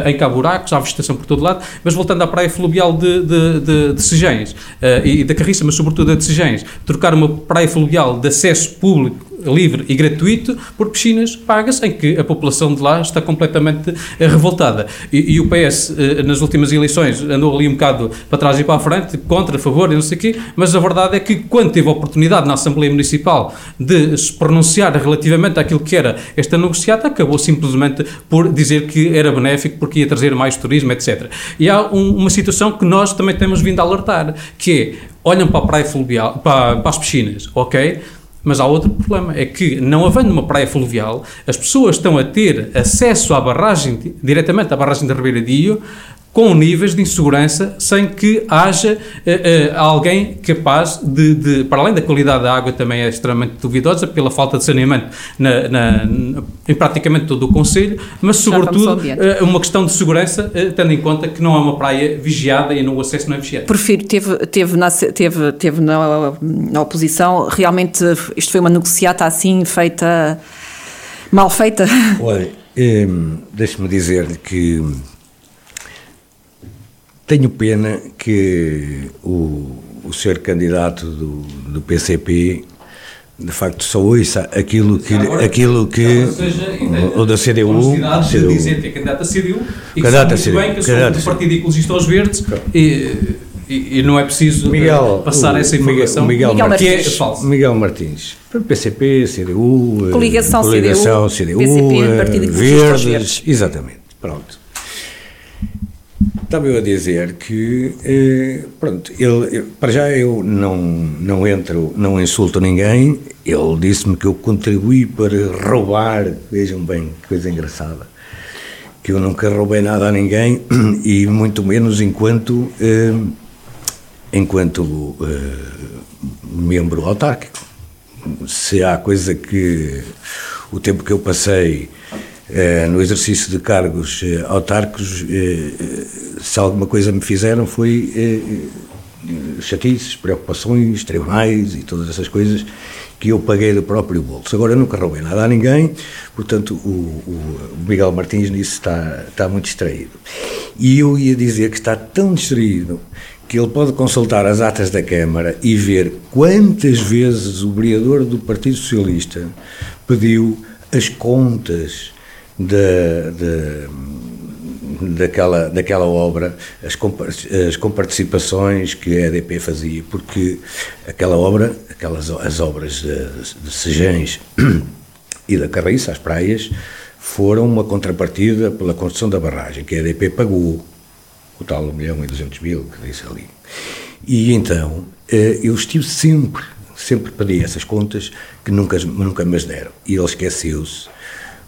em cá buracos, há vegetação por todo lado, mas voltando à praia fluvial de, de, de, de Sejães uh, e da Carriça, mas sobretudo a de Sejães, trocar uma praia fluvial de acesso público livre e gratuito por piscinas pagas em que a população de lá está completamente eh, revoltada. E, e o PS, eh, nas últimas eleições, andou ali um bocado para trás e para a frente, contra, a favor e não sei o quê, mas a verdade é que quando teve a oportunidade na Assembleia Municipal de se pronunciar relativamente àquilo que era esta negociata, acabou simplesmente por dizer que era benéfico porque ia trazer mais turismo, etc. E há um, uma situação que nós também temos vindo a alertar, que é, olham para a praia fluvial, para, para as piscinas, ok? Mas há outro problema, é que não havendo uma praia fluvial, as pessoas estão a ter acesso à barragem, diretamente à barragem da Ribeira Dio, com níveis de insegurança sem que haja uh, uh, alguém capaz de, de, para além da qualidade da água também é extremamente duvidosa pela falta de saneamento na, na, na, em praticamente todo o Conselho, mas sobretudo uh, uma questão de segurança, tendo em conta que não é uma praia vigiada e no acesso não é vigiado. Prefiro, teve, teve, na, teve, teve na, na oposição, realmente isto foi uma negociata assim feita, mal feita? Olha, hum, deixe-me dizer que tenho pena que o, o ser candidato do, do PCP de facto só ouça aquilo que Agora, aquilo que seja, ou da CDU, CDU. que é candidato a CDU e que sabe muito CDU, bem que sou do Partido Ecologista aos Verdes e, e, e, não é preciso Miguel, passar o, essa informação Miguel, Miguel Martins, que é falso. Miguel Martins, PCP, CDU, coligação, coligação CDU, CDU PCP, Partido Verdes, Verdes, exatamente, pronto. Estava eu a dizer que, eh, pronto, ele, para já eu não, não entro, não insulto ninguém, ele disse-me que eu contribuí para roubar, vejam bem, que coisa engraçada, que eu nunca roubei nada a ninguém e muito menos enquanto, eh, enquanto eh, membro autárquico. Se há coisa que o tempo que eu passei no exercício de cargos eh, autárquicos, eh, se alguma coisa me fizeram foi chatices, preocupações, tribunais e todas essas coisas que eu paguei do próprio bolso. Agora, eu nunca roubei nada a ninguém, portanto, o, o, Miguel Martins nisso está, está muito distraído. E eu ia dizer que está tão distraído que ele pode consultar as atas da Câmara e ver quantas vezes o vereador do Partido Socialista pediu as contas de, de, daquela, daquela obra, as, as comparticipações que a EDP fazia, porque aquela obra, aquelas as obras de, de Sejães e da Carriça, as praias, foram uma contrapartida pela construção da barragem, que a EDP pagou, o tal 1 milhão e 200 mil que disse ali. E então, eh, eu estive sempre, sempre pedi essas contas que nunca, nunca me as deram. E ele esqueceu-se,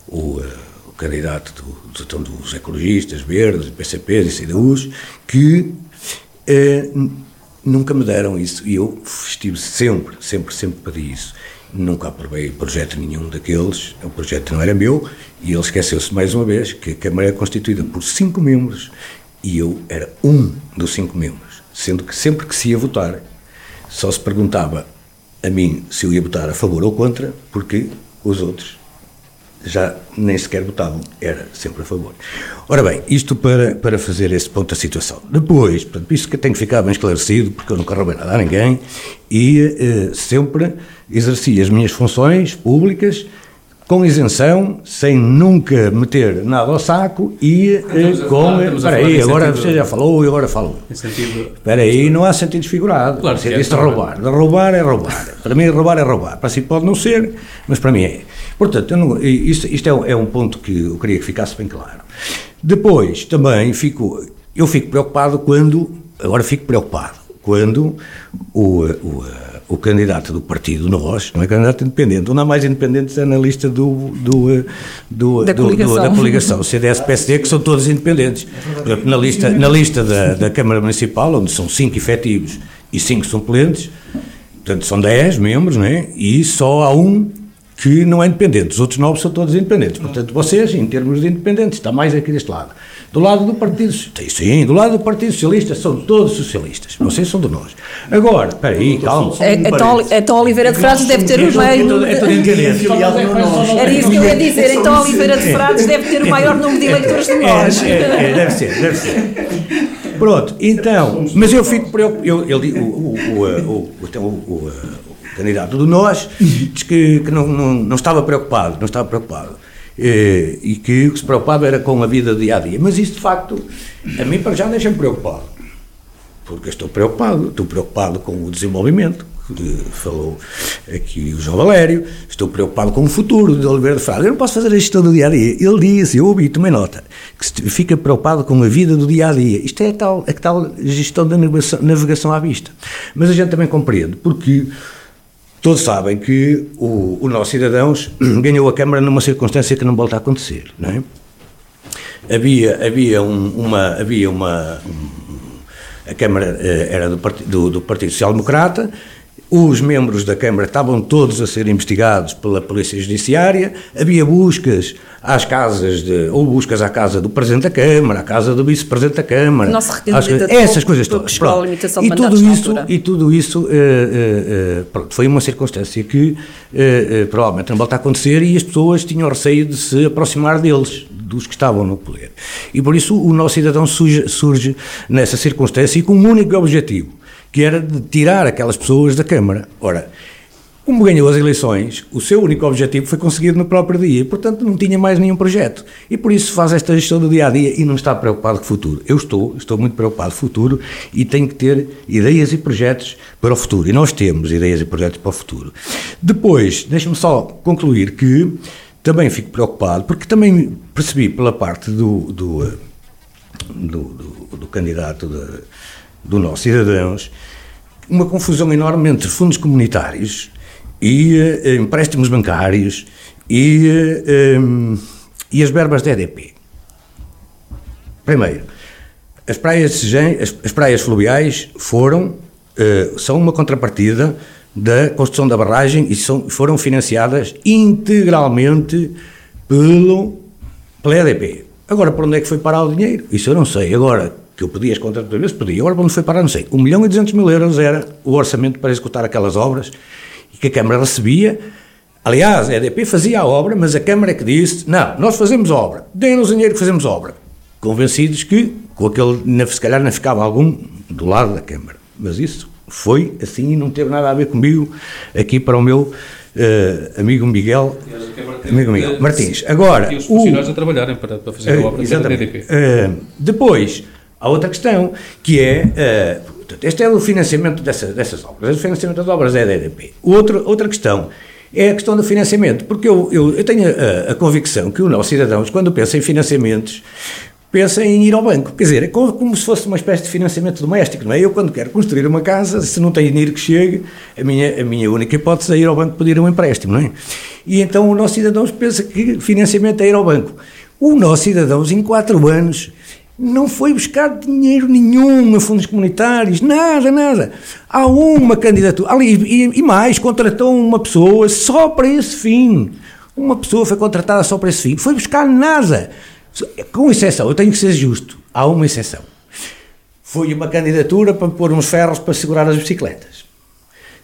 o, eh, candidato do, do, dos ecologistas, verdes, PCPs e CDUs, que eh, nunca me deram isso. E eu estive sempre, sempre, sempre pedi isso. Nunca aprovei projeto nenhum daqueles, o projeto não era meu, e ele esqueceu-se mais uma vez que a Câmara é constituída por cinco membros e eu era um dos cinco membros, sendo que sempre que se ia votar, só se perguntava a mim se eu ia votar a favor ou contra, porque os outros já nem sequer votavam, era sempre a favor. Ora bem, isto para, para fazer esse ponto da situação. Depois, portanto, isso que tem que ficar bem esclarecido, porque eu nunca roubei nada a ninguém e eh, sempre exerci as minhas funções públicas com isenção, sem nunca meter nada ao saco e eh, com. Espera aí, agora você já falou e agora falou. Espera aí, não há sentido figurado. Claro, que é, de roubar. De roubar é roubar. para mim, roubar é roubar. Para si pode não ser, mas para mim é. Portanto, não, isto, isto é, um, é um ponto que eu queria que ficasse bem claro. Depois, também fico. Eu fico preocupado quando. Agora fico preocupado quando o, o o candidato do partido Nós, não é candidato independente, não há mais independentes é na lista do, do, do, da, do, coligação. do, da coligação, CDS-PSD, que são todos independentes. Na lista, na lista da, da Câmara Municipal, onde são cinco efetivos e cinco suplentes, portanto são dez membros, não é? e só há um que não é independente, os outros nove são todos independentes. Portanto, vocês, em termos de independentes, está mais aqui deste lado. Do lado do Partido sim, do lado do Partido Socialista são todos socialistas. Vocês são de nós. Agora, espera aí, calma. É, então, então Oliveira de Frades deve ter o maior. É Era isso que eu ia dizer. Então Oliveira de Frades deve ter o maior número de eleitores de nós. É, deve ser, deve ser. Pronto, então, mas eu fico preocupado. Eu, o, o, o, candidato do Nós diz que, que não, não, não estava preocupado, não estava preocupado. Eh, e que o que se preocupava era com a vida do dia a dia. Mas isso, de facto, a mim para já deixa-me preocupado. Porque estou preocupado, estou preocupado com o desenvolvimento, que falou aqui o João Valério, estou preocupado com o futuro de Oliveira de Frade. Eu não posso fazer a gestão do dia a dia. Ele disse, eu ouvi, tomei nota, que fica preocupado com a vida do dia a dia. Isto é a tal, a tal gestão da navegação, navegação à vista. Mas a gente também compreende, porque Todos sabem que o, o nosso cidadãos ganhou a Câmara numa circunstância que não volta a acontecer, não é? havia, havia, um, uma, havia uma. a Câmara eh, era do, do, do Partido Social Democrata, os membros da Câmara estavam todos a ser investigados pela Polícia Judiciária, havia buscas às casas, de, ou buscas à casa do Presidente da Câmara, à casa do Vice-Presidente da Câmara, Nosso às, essas coisas todas. Pronto. E, tudo isso, e tudo isso pronto, foi uma circunstância que uh, provavelmente não volta a acontecer e as pessoas tinham receio de se aproximar deles, dos que estavam no poder. E por isso o nosso cidadão surge, surge nessa circunstância e com um único objetivo que era de tirar aquelas pessoas da Câmara. Ora, como ganhou as eleições, o seu único objetivo foi conseguido no próprio dia portanto, não tinha mais nenhum projeto. E por isso faz esta gestão do dia a dia e não está preocupado com o futuro. Eu estou, estou muito preocupado com o futuro e tenho que ter ideias e projetos para o futuro. E nós temos ideias e projetos para o futuro. Depois, deixe-me só concluir que também fico preocupado, porque também percebi pela parte do, do, eh, do, do, do candidato de do nosso cidadãos uma confusão enorme entre fundos comunitários e uh, empréstimos bancários e, uh, um, e as verbas da EDP. Primeiro, as praias, as, as praias fluviais foram, são uma contrapartida da construção da barragem e são, foram financiadas integralmente pelo, pela EDP. Agora, para onde é que foi parar o dinheiro? Isso eu não sei. Agora, que eu pedi as vezes, pedi. Agora, onde foi parar, não sei. 1 milhão e 200 mil euros era o orçamento para executar aquelas obras e que a Câmara recebia. Aliás, a EDP fazia a obra, mas a Câmara é que disse: não, nós fazemos obra, deem-nos dinheiro que fazemos obra. Convencidos que, com aquele, se calhar não ficava algum do lado da Câmara. Mas isso foi assim e não teve nada a ver comigo aqui para o meu uh, amigo Miguel, amigo Miguel Martins. Agora, e os funcionários o, a trabalharem para, para fazer a obra exatamente. da EDP. Uh, depois, Há outra questão, que é, uh, este é o financiamento dessa, dessas obras, o financiamento das obras é da EDP. Outra, outra questão é a questão do financiamento, porque eu, eu, eu tenho a, a, convicção que os nossos cidadãos, quando pensam em financiamentos, pensam em ir ao banco. Quer dizer, é como, como, se fosse uma espécie de financiamento doméstico, não é? Eu, quando quero construir uma casa, se não tenho dinheiro que chegue, a minha, a minha única hipótese é ir ao banco pedir um empréstimo, não é? E então o nosso cidadãos pensa que financiamento é ir ao banco. O nosso cidadãos, em quatro anos, não foi buscar dinheiro nenhum a fundos comunitários, nada, nada. Há uma candidatura, ali, e, e mais, contratou uma pessoa só para esse fim. Uma pessoa foi contratada só para esse fim. Foi buscar nada. Com exceção, eu tenho que ser justo, há uma exceção. Foi uma candidatura para pôr uns ferros para segurar as bicicletas.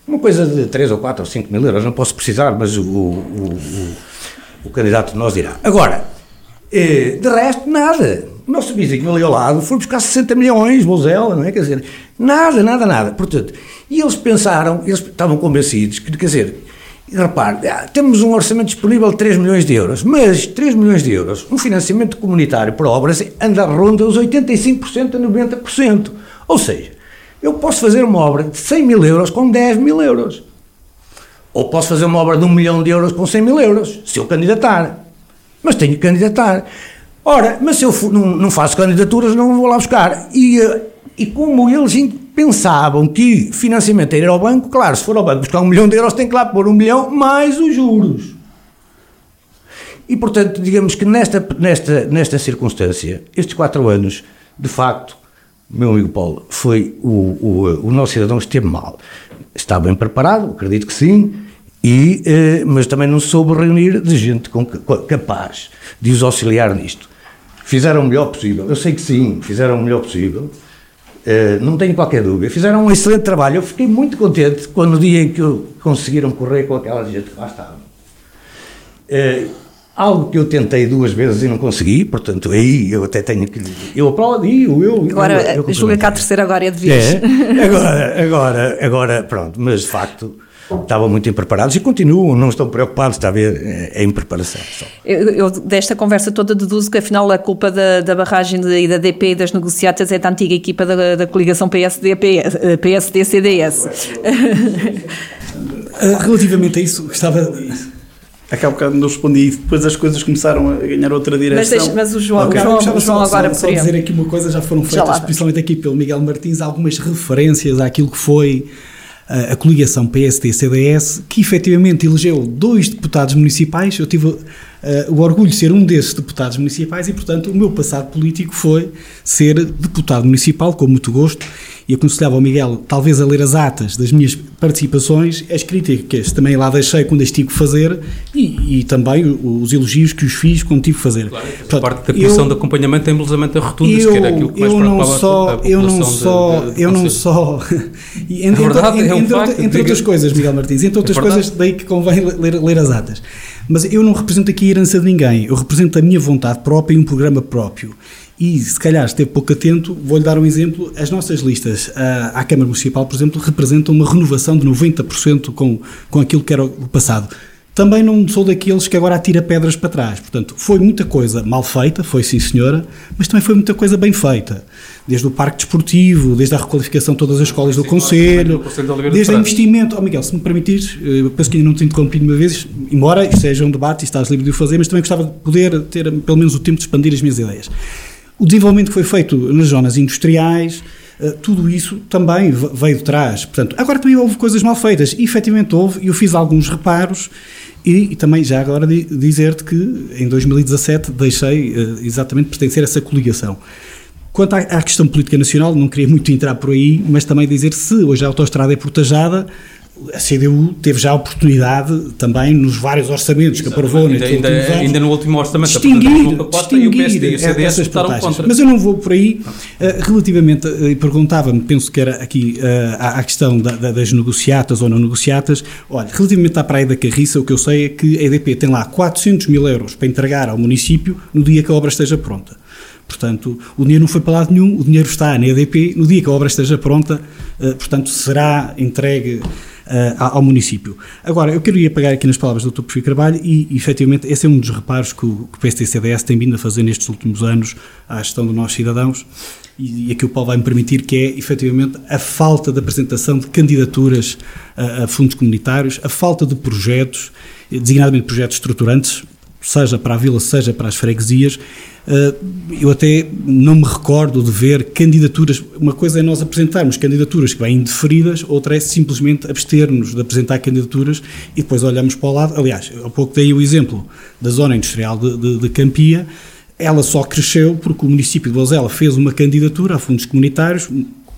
Uma coisa de 3 ou 4 ou 5 mil euros, não posso precisar, mas o, o, o, o candidato nós dirá. Agora, de resto, nada o nosso vizinho ali ao lado foi buscar 60 milhões, Bozela, não é? Quer dizer, nada, nada, nada. Portanto, e eles pensaram, eles estavam convencidos que, quer dizer, repare, ah, temos um orçamento disponível de 3 milhões de euros, mas 3 milhões de euros, um financiamento comunitário para obras anda ronda os 85% a 90%. Ou seja, eu posso fazer uma obra de 100 mil euros com 10 mil euros. Ou posso fazer uma obra de 1 milhão de euros com 100 mil euros, se eu candidatar. Mas tenho que candidatar. Ora, mas se eu não, não faço candidaturas, não vou lá buscar. E, eh, e como eles pensavam que financiamento era ao banco, claro, se for ao banco buscar um milhão de euros, tem que lá pôr um milhão mais os juros. E, portanto, digamos que nesta, nesta, nesta circunstância, estes quatro anos, de facto, meu amigo Paulo, foi o, o, o nosso cidadão esteve mal. Está bem preparado, acredito que sim, e, eh, mas também não soube reunir de gente com, capaz de os auxiliar nisto fizeram o melhor possível. Eu sei que sim, fizeram o melhor possível. Uh, não tenho qualquer dúvida. Fizeram um excelente trabalho. Eu fiquei muito contente quando no dia em que conseguiram correr com aquela gente que lá estava. Uh, algo que eu tentei duas vezes e não consegui, portanto, aí eu até tenho que. Eu aplaudi, eu. eu agora, eu, eu julga que a terceira agora é de vez. É, agora, agora, agora, pronto, mas de facto estavam muito impreparados e continuam, não estão preocupados, está a ver, é, é impreparação. Eu, eu, desta conversa toda deduzo que afinal a culpa da, da barragem e da DP e das negociatas é da antiga equipa da, da coligação PSD-CDS. Eh, relativamente a isso, estava... Acabo que não respondi e depois as coisas começaram a ganhar outra direção. Mas, deixa, mas o João, okay. o João, o João agora só, só dizer aqui uma coisa, já foram feitas, especialmente aqui pelo Miguel Martins, algumas referências àquilo que foi a, coligação PSD-CDS, que efetivamente elegeu dois deputados municipais. Eu tive uh, o orgulho de ser um desses deputados municipais e, portanto, o meu passado político foi ser deputado municipal, com muito gosto, e aconselhava ao Miguel, talvez, a ler as atas das minhas participações, as críticas também lá deixei quando as tive que fazer e, e também os elogios que os fiz quando tive que fazer. Claro, Portanto, parte da comissão eu, de acompanhamento tem embelezamento a rotundas, eu, que era aquilo que mais eu não só, eu não só, de, de, de eu não só, e, entre, verdade, entre, é um entre, facto, entre outras coisas, Miguel Martins, entre outras é coisas, daí que convém ler, ler as atas. Mas eu não represento aqui a herança de ninguém, eu represento a minha vontade própria e um programa próprio. E se calhar esteve pouco atento, vou-lhe dar um exemplo. As nossas listas à, à Câmara Municipal, por exemplo, representam uma renovação de 90% com, com aquilo que era o passado. Também não sou daqueles que agora atira pedras para trás. Portanto, foi muita coisa mal feita, foi sim senhora, mas também foi muita coisa bem feita. Desde o parque desportivo, desde a requalificação de todas as escolas do Conselho, desde o investimento. Oh Miguel, se me permitires, eu penso que ainda não te interrompi uma vez, embora isto seja um debate e estás livre de o fazer, mas também gostava de poder ter pelo menos o tempo de expandir as minhas ideias. O desenvolvimento que foi feito nas zonas industriais, eh, tudo isso também veio de trás. Portanto, agora também houve coisas mal feitas. E efetivamente houve, e eu fiz alguns reparos. E, e também já agora dizer-te que em 2017 deixei uh, exatamente pertencer a essa coligação. Quanto à, questão política nacional, não queria muito entrar por aí, mas também dizer se hoje a autoestrada é portajada, a CDU teve já a oportunidade também nos vários orçamentos Exato. que aprovou ainda, ainda, anos, ainda no último orçamento distinguir, distinguir essas portagens. Mas eu não vou por aí. Uh, relativamente, uh, perguntava-me, penso que era aqui uh, à, questão da, da, das negociatas ou não negociatas. Olha, relativamente à Praia da Carriça, o que eu sei é que a EDP tem lá 400 mil euros para entregar ao município no dia que a obra esteja pronta. Portanto, o dinheiro não foi para lado nenhum, o dinheiro está na EDP, no dia que a obra esteja pronta, portanto, será entregue uh, ao município. Agora, eu queria pegar aqui nas palavras do Dr. Perfil Carvalho e, efetivamente, esse é um dos reparos que o, que o PST-CDS tem vindo a fazer nestes últimos anos à gestão dos nossos cidadãos e, e aqui o Paulo vai me permitir que é, efetivamente, a falta de apresentação de candidaturas a, a fundos comunitários, a falta de projetos, designadamente projetos estruturantes, seja para a vila, seja para as freguesias, eh, eu até não me recordo de ver candidaturas. Uma coisa é nós apresentarmos candidaturas que vêm indeferidas, outra é simplesmente abster-nos de apresentar candidaturas e depois olhamos para o lado. Aliás, há pouco dei o exemplo da zona industrial de, de, de Campia. Ela só cresceu porque o município de Bozela fez uma candidatura a fundos comunitários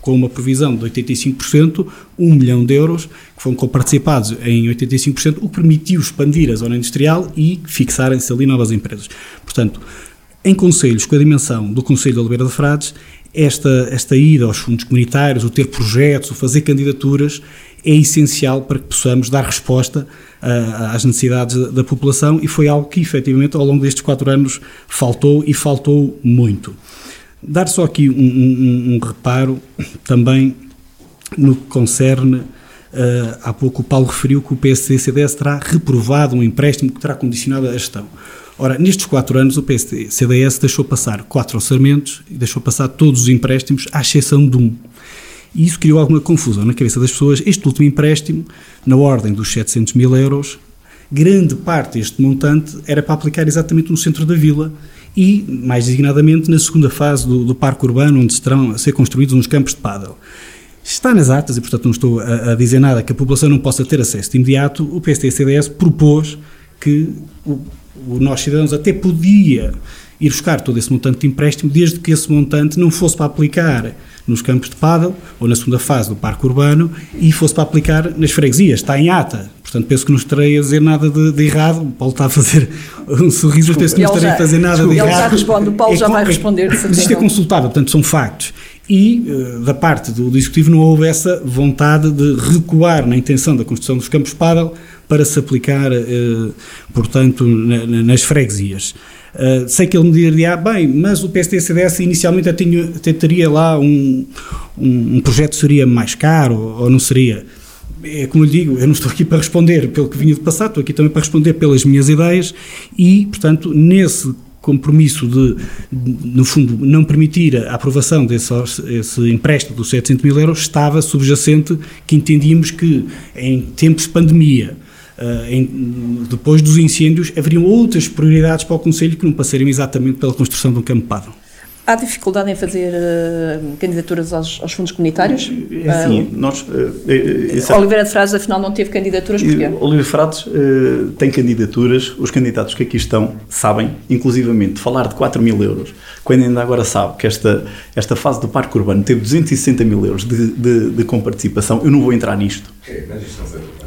com uma provisão de 85%, 1 milhão de euros, que foram participados em 85%, o que permitiu expandir a zona industrial e fixarem-se ali novas empresas. Portanto, em conselhos com a dimensão do Conselho de Oliveira de Frades, esta, esta ida aos fundos comunitários, o ter projetos, o fazer candidaturas, é essencial para que possamos dar resposta uh, às necessidades da, da, população e foi algo que, efetivamente, ao longo destes quatro anos faltou e faltou muito. Dar só aqui um, um, um reparo também no que concerne, uh, há pouco o Paulo referiu que o PSC-CDS terá reprovado um empréstimo que terá condicionado a gestão. Ora, nestes quatro anos, o PSD, CDS deixou passar quatro orçamentos e deixou passar todos os empréstimos, à exceção de um. E isso criou alguma confusão na cabeça das pessoas. Este último empréstimo, na ordem dos 700 mil euros, grande parte deste montante era para aplicar exatamente no centro da vila e, mais designadamente, na segunda fase do, do parque urbano, onde estarão a ser construídos uns campos de pádel. Está nas atas, e portanto não estou a, a dizer nada que a população não possa ter acesso de imediato, o PSD e CDS propôs que o, o nós cidadãos até podia ir buscar todo esse montante de empréstimo, desde que esse montante não fosse para aplicar nos campos de pádel ou na segunda fase do parque urbano e fosse para aplicar nas freguesias. Está em ata. Portanto, penso que não estarei a dizer nada de, de errado. O Paulo está a fazer um sorriso, mas penso que não estarei a fazer nada desculpa, de errado. Ele já responde, o Paulo é, já vai responder. Isto é consultável, portanto, são factos. E, uh, da parte do, do Executivo, não houve essa vontade de recuar na intenção da construção dos campos de pádel para se aplicar, uh, portanto, na, na, nas freguesias. Uh, sei que ele me diria, bem, mas o PSD-CDS inicialmente até, até teria lá um, um, um, projeto seria mais caro ou não seria. É como lhe digo, eu não estou aqui para responder pelo que vinha de passado, estou aqui também para responder pelas minhas ideias e, portanto, nesse compromisso de, no fundo, não permitir a aprovação desse esse empréstimo dos 700 mil euros, estava subjacente que entendíamos que em tempos de pandemia, Uh, em, depois dos incêndios, haveriam outras prioridades para o Conselho que não passariam exatamente pela construção de um campo. Há dificuldade em fazer uh, candidaturas aos, aos, fundos comunitários? É assim, uh, nós... Uh, Oliveira de Frades, afinal, não teve candidaturas, porquê? Oliveira de Frades tem candidaturas, os candidatos que aqui estão sabem, inclusivamente, falar de 4 mil euros, quando ainda agora sabe que esta, esta fase do Parque Urbano teve 260 mil euros de, de, de comparticipação, eu não vou entrar nisto. Okay, mas isto não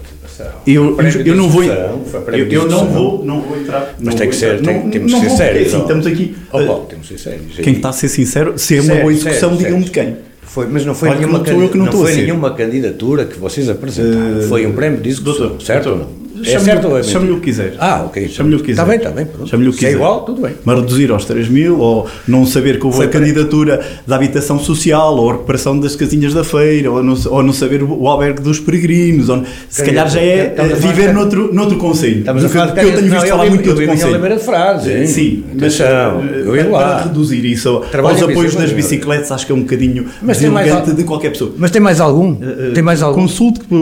eu, eu não vou. Eu, eu não vou, não vou entrar. Mas tem que ser, tem, temos que ser sérios. Assim, estamos aqui. Oh, oh, temos que ser sérios. Quem está a ser sincero, se é uma boa discussão, digam-me de quem. Foi, mas não foi, Olha, nenhuma, não, não, foi nenhuma candidatura que vocês apresentaram. Uh, foi um prémio de discussão, certo ou não? É certo ou é Chame-lhe o que quiser. Ah, ok. Chame-lhe o que quiser. Está bem, está bem. Chame-lhe o que quiser. Se é igual, tudo bem. Mas reduzir aos 3 mil, ou não saber que houve a candidatura da habitação social, ou a recuperação das casinhas da feira, ou não, ou não saber o albergue dos peregrinos, ou, se calhar já é viver noutro, noutro conselho. Estamos a falar de eu tenho visto falar muito de outro conselho. Oliveira de Frades. Sim, mas eu para reduzir isso aos apoios das bicicletas, acho que é um bocadinho deselegante de qualquer pessoa. Mas tem mais algum? Tem mais algum? Consulte que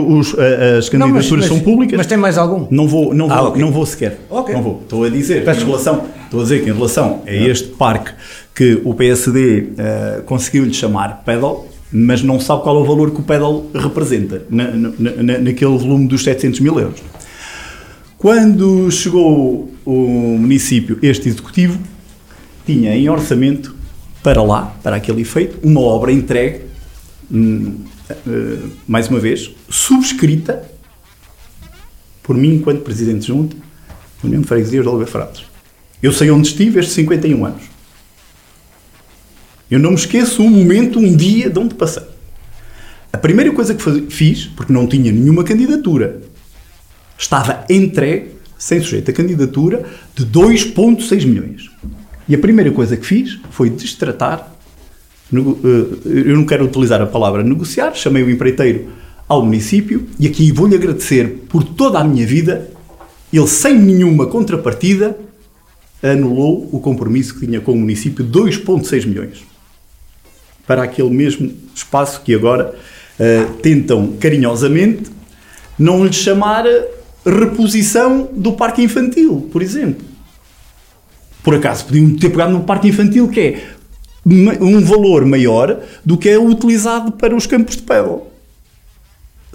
as candidaturas são públicas. Mas tem mais algum? Não vou não vou, ah, okay. não vou sequer. Okay. Não vou. Estou a dizer, em relação, estou a dizer que em relação a este parque que o PSD uh, eh, conseguiu-lhe chamar pedal, mas não sabe qual é o valor que o pedal representa na, na, naquele volume dos 700 mil euros. Quando chegou o município, este executivo, tinha em orçamento para lá, para aquele efeito, uma obra entregue, hum, uh, mais uma vez, subscrita por mim enquanto Presidente Junta da União de Freguesias de Oliveira Frades. Eu sei onde estive estes 51 anos. Eu não me esqueço um momento, um dia de onde passei. A primeira coisa que fiz, porque não tinha nenhuma candidatura, estava entregue, sem sujeito a candidatura, de 2,6 milhões. E a primeira coisa que fiz foi destratar. Eh, eu não quero utilizar a palavra negociar, chamei o empreiteiro ao município e aqui vou-lhe agradecer por toda a minha vida. Ele, sem nenhuma contrapartida, anulou o compromisso que tinha com o município, 2,6 milhões, para aquele mesmo espaço que agora uh, tentam carinhosamente não lhe chamar reposição do parque infantil, por exemplo. Por acaso, podiam ter pegado no parque infantil, que é um valor maior do que é utilizado para os campos de pedal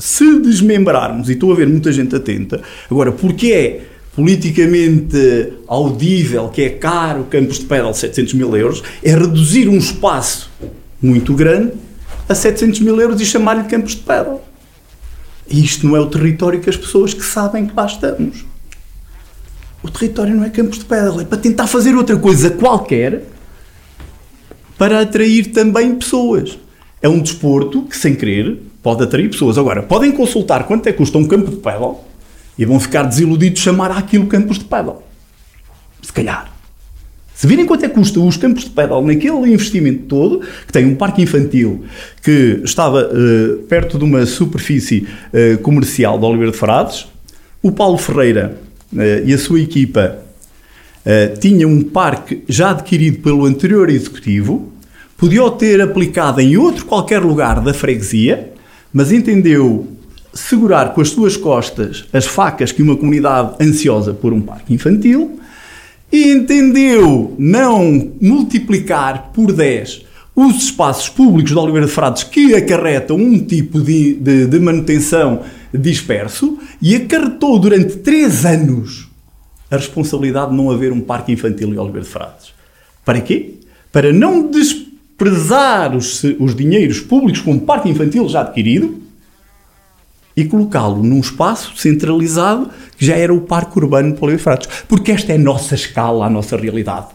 se desmembrarmos, e estou a ver muita gente atenta, agora, porque é politicamente audível que é caro campos de pedal 700 mil euros, é reduzir um espaço muito grande a 700 mil euros e chamar-lhe campos de pedal. E isto não é o território que as pessoas que sabem que lá estamos. O território não é campos de pedal, é para tentar fazer outra coisa qualquer para atrair também pessoas. É um desporto que, sem querer, pode atrair pessoas. Agora, podem consultar quanto é que custa um campo de paddle e vão ficar desiludidos de chamar aquilo campos de paddle. Se calhar. Se virem quanto é que custa os campos de paddle naquele investimento todo, que tem um parque infantil que estava uh, perto de uma superfície uh, comercial de Oliveira de Frades, o Paulo Ferreira uh, e a sua equipa tinham um parque já adquirido pelo anterior executivo, podia ter aplicado em outro qualquer lugar da freguesia, mas entendeu segurar com as suas costas as facas que uma comunidade ansiosa por um parque infantil e entendeu não multiplicar por 10 os espaços públicos de Oliveira de Frades que acarretam um tipo de, de, de manutenção disperso e acarretou durante 3 anos a responsabilidade de não haver um parque infantil em Oliveira de Frades. Para quê? Para não desprezar prezar os, os dinheiros públicos com um parque infantil já adquirido e colocá-lo num espaço centralizado que já era o Parque Urbano de Poliofratos. Porque esta é a nossa escala, a nossa realidade.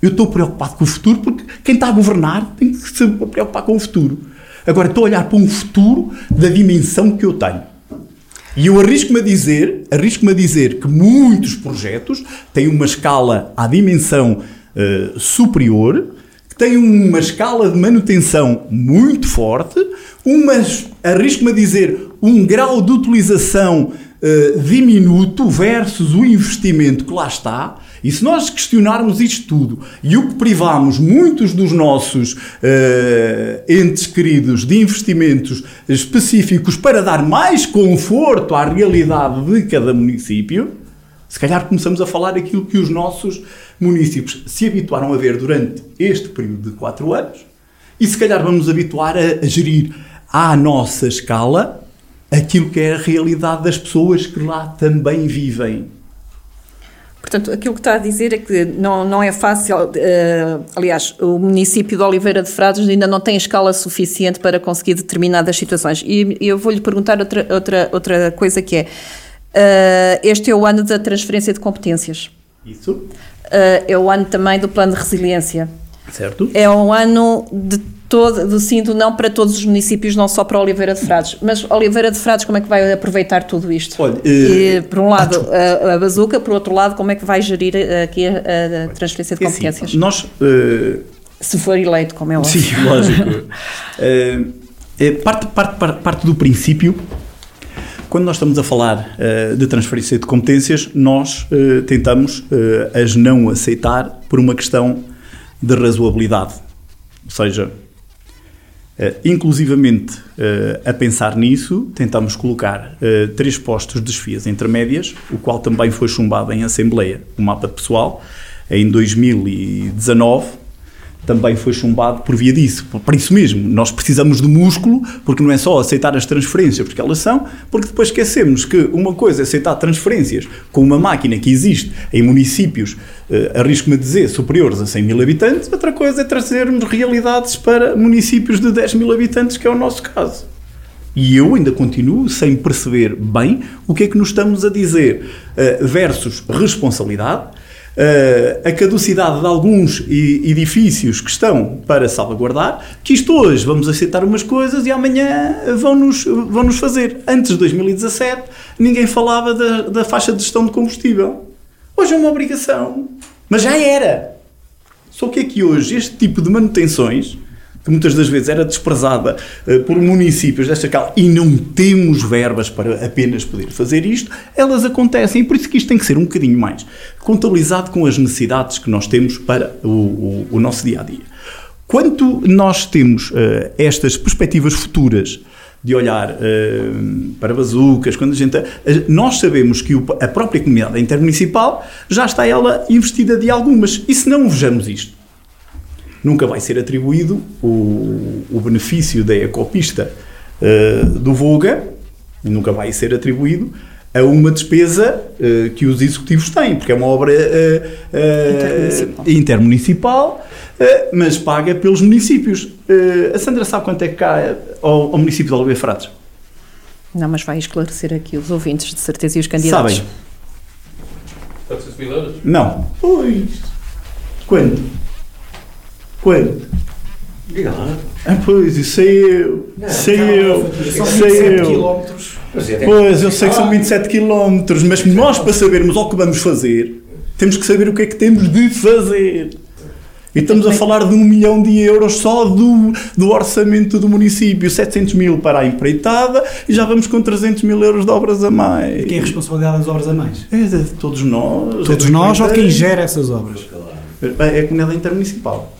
Eu estou preocupado com o futuro porque quem está a governar tem que se preocupar com o futuro. Agora estou a olhar para um futuro da dimensão que eu tenho. E eu arrisco-me a dizer, arrisco-me a dizer que muitos projetos têm uma escala à dimensão uh, superior tem uma escala de manutenção muito forte, umas, arrisco-me a dizer, um grau de utilização uh, diminuto versus o investimento que lá está. E se nós questionarmos isto tudo e o que privamos muitos dos nossos uh, entes queridos de investimentos específicos para dar mais conforto à realidade de cada município, Se calhar começamos a falar aquilo que os nossos municípios se habituaram a ver durante este período de quatro anos e se calhar vamos nos habituar a, a gerir à nossa escala aquilo que é a realidade das pessoas que lá também vivem. Portanto, aquilo que está a dizer é que não, não é fácil. Uh, aliás, o município de Oliveira de Frades ainda não tem escala suficiente para conseguir determinadas situações. E eu vou-lhe perguntar outra, outra, outra coisa que é: uh, este é o ano da transferência de competências. Isso. Uh, é o ano também do plano de resiliência. Certo. É um ano de todo, do sim do não para todos os municípios, não só para Oliveira de Frades. Mas Oliveira de Frades, como é que vai aproveitar tudo isto? Olha, e, por um lado, a, a bazuca, por outro lado, como é que vai gerir aqui a, a transferência de competências? Assim, nós. Uh, Se for eleito, como é óbvio. Sim, lógico. uh, parte, parte, parte, parte do princípio quando nós estamos a falar uh, de transferência de competências, nós uh, tentamos uh, as não aceitar por uma questão de razoabilidade. Ou seja, inclusivamente, a pensar nisso, tentamos colocar três postos de desfias intermédias, o qual também foi chumbado em Assembleia. O mapa pessoal, em 2019, também foi chumbado por via disso. Por isso mesmo, nós precisamos de músculo, porque não é só aceitar as transferências, porque elas são, porque depois esquecemos que uma coisa é aceitar transferências com uma máquina que existe em municípios, eh, arrisco-me a dizer, superiores a 100 mil habitantes, outra coisa é trazermos realidades para municípios de 10 mil habitantes, que é o nosso caso. E eu ainda continuo sem perceber bem o que é que nos estamos a dizer uh, versus responsabilidade uh, a caducidade de alguns edifícios que estão para salvaguardar, que isto hoje vamos aceitar umas coisas e amanhã vão-nos vão -nos fazer. Antes de 2017, ninguém falava da, da faixa de gestão de combustível. Hoje é uma obrigação. Mas já era. Só que é que hoje este tipo de manutenções que muitas das vezes era desprezada uh, por municípios desta cala e não temos verbas para apenas poder fazer isto, elas acontecem e por isso que isto tem que ser um bocadinho mais contabilizado com as necessidades que nós temos para o, o, o nosso dia a dia. Quanto nós temos uh, estas perspectivas futuras de olhar uh, para bazucas, quando a gente. nós sabemos que o, a própria comunidade intermunicipal já está ela investida de algumas. E se não vejamos isto, nunca vai ser atribuído o, o benefício da ecopista uh, do Volga, nunca vai ser atribuído a uma despesa uh, que os executivos têm, porque é uma obra uh, intermunicipal, intermunicipal mas paga pelos municípios. a Sandra sabe quanto é que cai ao, ao município de Oliveira Frades? Não, mas vai esclarecer aqui os ouvintes, de certeza, e os candidatos. Sabem? 400 mil euros? Não. Pois. Quanto? Quando? Diga lá. Ah, pois, isso sei eu. Não, sei não, eu. São sei eu. quilómetros. Pois, eu sei que são 27 quilómetros, mas nós, para sabermos o que vamos fazer, temos que saber o que é que temos de fazer. E estamos a falar de um milhão de euros só do, do orçamento do município, 700 mil para a empreitada e já vamos com 300 mil euros de obras a mais. Quem é a responsabilidade das obras a mais? É de todos nós. Todos é nós ou quem gera essas obras? É a comunidade intermunicipal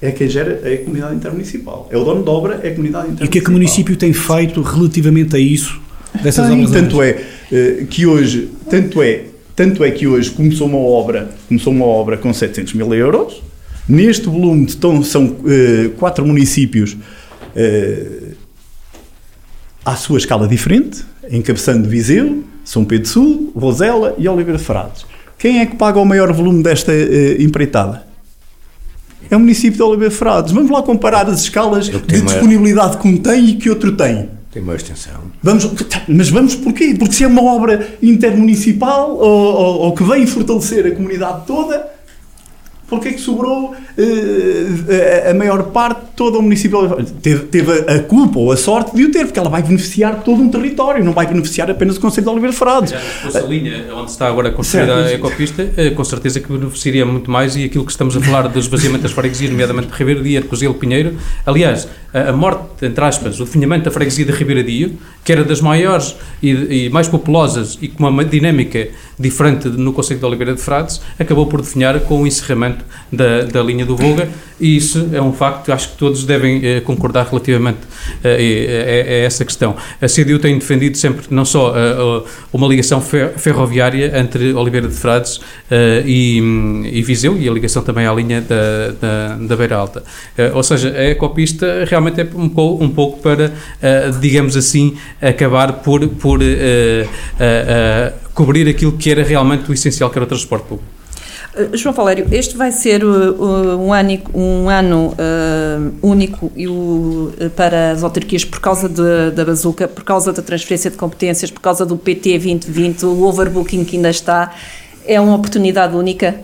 é quem gera é a comunidade intermunicipal. É o dono da obra, é a comunidade intermunicipal. E o que é que o município tem feito relativamente a isso, dessas tem, obras? Tanto é uh, que hoje, tanto é, tanto é que hoje começou uma obra, começou uma obra com 700 mil euros. Neste volume estão, são uh, quatro municípios uh, à sua escala diferente, encabeçando Viseu, São Pedro Sul, Vozela e Oliveira de Frades. Quem é que paga o maior volume desta empreitada? É o município de Oliveira Frades. Vamos lá comparar as escalas de disponibilidade que um tem e que outro tem. Tem uma extensão. Vamos, mas vamos porquê? Porque se é uma obra intermunicipal ou, ou, ou que vem fortalecer a comunidade toda, porque é que sobrou uh, a maior parte, todo o município teve, teve a culpa ou a sorte de o ter, porque ela vai beneficiar todo um território, não vai beneficiar apenas o Conselho de Oliveira Frades. Se linha onde está agora construída certo. a ecopista, eh, com certeza que beneficiaria muito mais e aquilo que estamos a falar do esvaziamento das freguesias, nomeadamente de Ribeiro Dia, de Cozelo Pinheiro, aliás, a, morte, entre aspas, o definhamento da freguesia de Ribeira Dia, que era das maiores e, e mais populosas e com uma dinâmica diferente no Conselho de Oliveira de Frades, acabou por definhar com o encerramento da, da linha do Volga e isso é um facto, acho que todos devem eh, concordar relativamente eh, a, a, essa questão. A CDU tem defendido sempre não só uh, uma ligação ferroviária entre Oliveira de Frades uh, e, e, Viseu e a ligação também à linha da, da, da Beira Alta. Uh, ou seja, a ecopista realmente é um pouco, um pouco para, digamos assim, acabar por, por cobrir aquilo que era realmente o essencial, que era o transporte público. Uh, João Valério, este vai ser uh, uh um ano, um ano uh, único para as autarquias por causa de, da bazuca, por causa da transferência de competências, por causa do PT 2020, o overbooking que ainda está. É uma oportunidade única?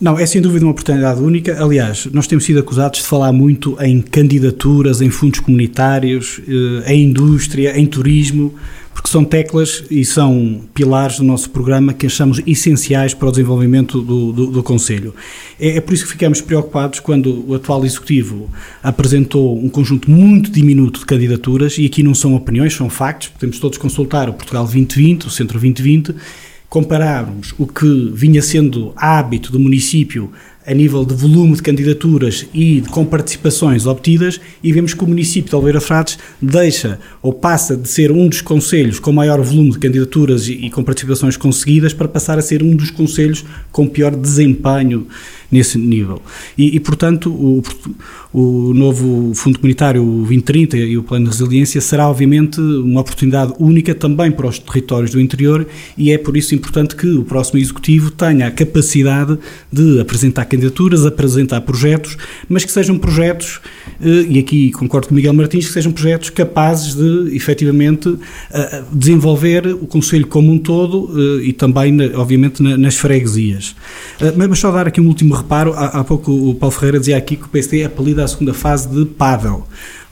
Não, é sem dúvida uma oportunidade única. Aliás, nós temos sido acusados de falar muito em candidaturas, em fundos comunitários, em indústria, em turismo porque são teclas e são pilares do nosso programa que achamos essenciais para o desenvolvimento do, do, do Conselho. É, é, por isso que ficamos preocupados quando o atual Executivo apresentou um conjunto muito diminuto de candidaturas, e aqui não são opiniões, são factos, podemos todos consultar o Portugal 2020, o Centro 2020, compararmos o que vinha sendo hábito do município a nível de volume de candidaturas e de comparticipações obtidas e vemos que o município de Oliveira Frades deixa ou passa de ser um dos conselhos com maior volume de candidaturas e, e comparticipações conseguidas para passar a ser um dos conselhos com pior desempenho nesse nível. E, e portanto, o, o novo Fundo Comunitário, o 2030 e o Plano de Resiliência, será obviamente uma oportunidade única também para os territórios do interior e é por isso importante que o próximo Executivo tenha a capacidade de apresentar candidaturas, apresentar projetos, mas que sejam projetos, eh, e aqui concordo com Miguel Martins, que sejam projetos capazes de efetivamente eh, desenvolver o Conselho como um todo eh, e também, obviamente, nas freguesias. Mas só dar aqui um último reparo, há, há pouco o Paulo Ferreira dizia aqui que o PSD apelida a segunda fase de Pavel.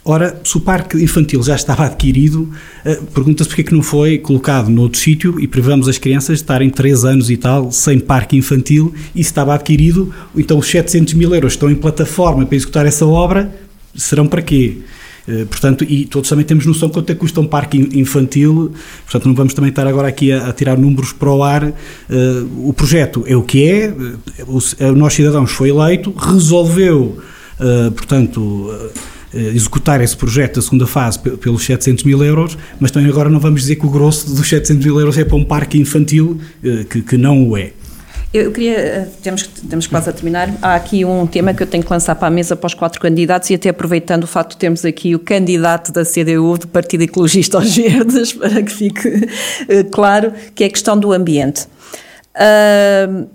Ora, se o parque infantil já estava adquirido, uh, pergunta-se porque é que não foi colocado noutro sítio e privamos as crianças de estarem 3 anos e tal sem parque infantil e se estava adquirido, então os 700 mil euros estão em plataforma para executar essa obra, serão para quê? Uh, portanto, e todos também temos noção quanto é que custa um parque infantil, portanto não vamos também estar agora aqui a, a tirar números para o ar. Uh, o projeto é o que é, o, o nosso cidadãos foi eleito, resolveu, portanto eh, executar esse projeto da segunda fase pelos 700 mil euros, mas também agora não vamos dizer que o grosso dos 700 mil euros é para um parque infantil, eh, que, que não o é. Eu queria, eh, temos, temos quase a terminar, há aqui um tema que eu tenho que lançar para a mesa para os quatro candidatos e até aproveitando o facto de termos aqui o candidato da CDU, do Partido Ecologista aos Verdes, para que fique claro, que é a questão do ambiente. Uh,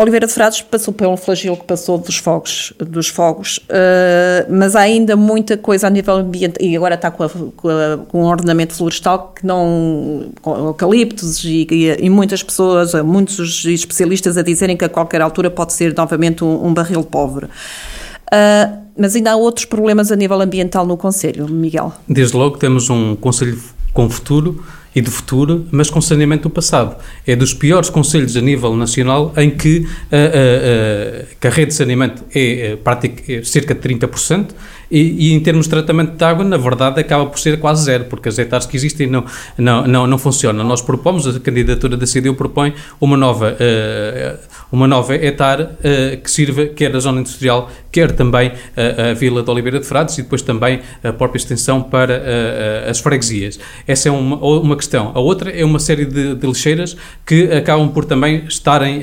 Oliveira de Frades passou pelo flagelo que passou dos fogos, dos fogos uh, mas há ainda muita coisa a nível ambiental, e agora está com, a, com, a, com, um ordenamento florestal que não, com eucaliptos e, e, e, muitas pessoas, muitos especialistas a dizerem que a qualquer altura pode ser novamente um, um barril pobre. Uh, mas ainda há outros problemas a nível ambiental no Conselho, Miguel? Desde logo temos um Conselho com futuro, e do futuro, mas com saneamento do passado. É dos piores conselhos a nível nacional em que a, a, a, que a rede de saneamento é, é cerca de 30%, e, e, em termos de tratamento de água, na verdade, acaba por ser quase zero, porque as hectares que existem não, não, não, não funcionam. Nós propomos, a candidatura da CDU propõe uma nova, uh, uma nova hectare uh, que sirva quer a zona industrial, quer também uh, a Vila de Oliveira de Frades e depois também a própria extensão para as freguesias. Essa é uma, uma questão. A outra é uma série de, de lixeiras que acabam por também estarem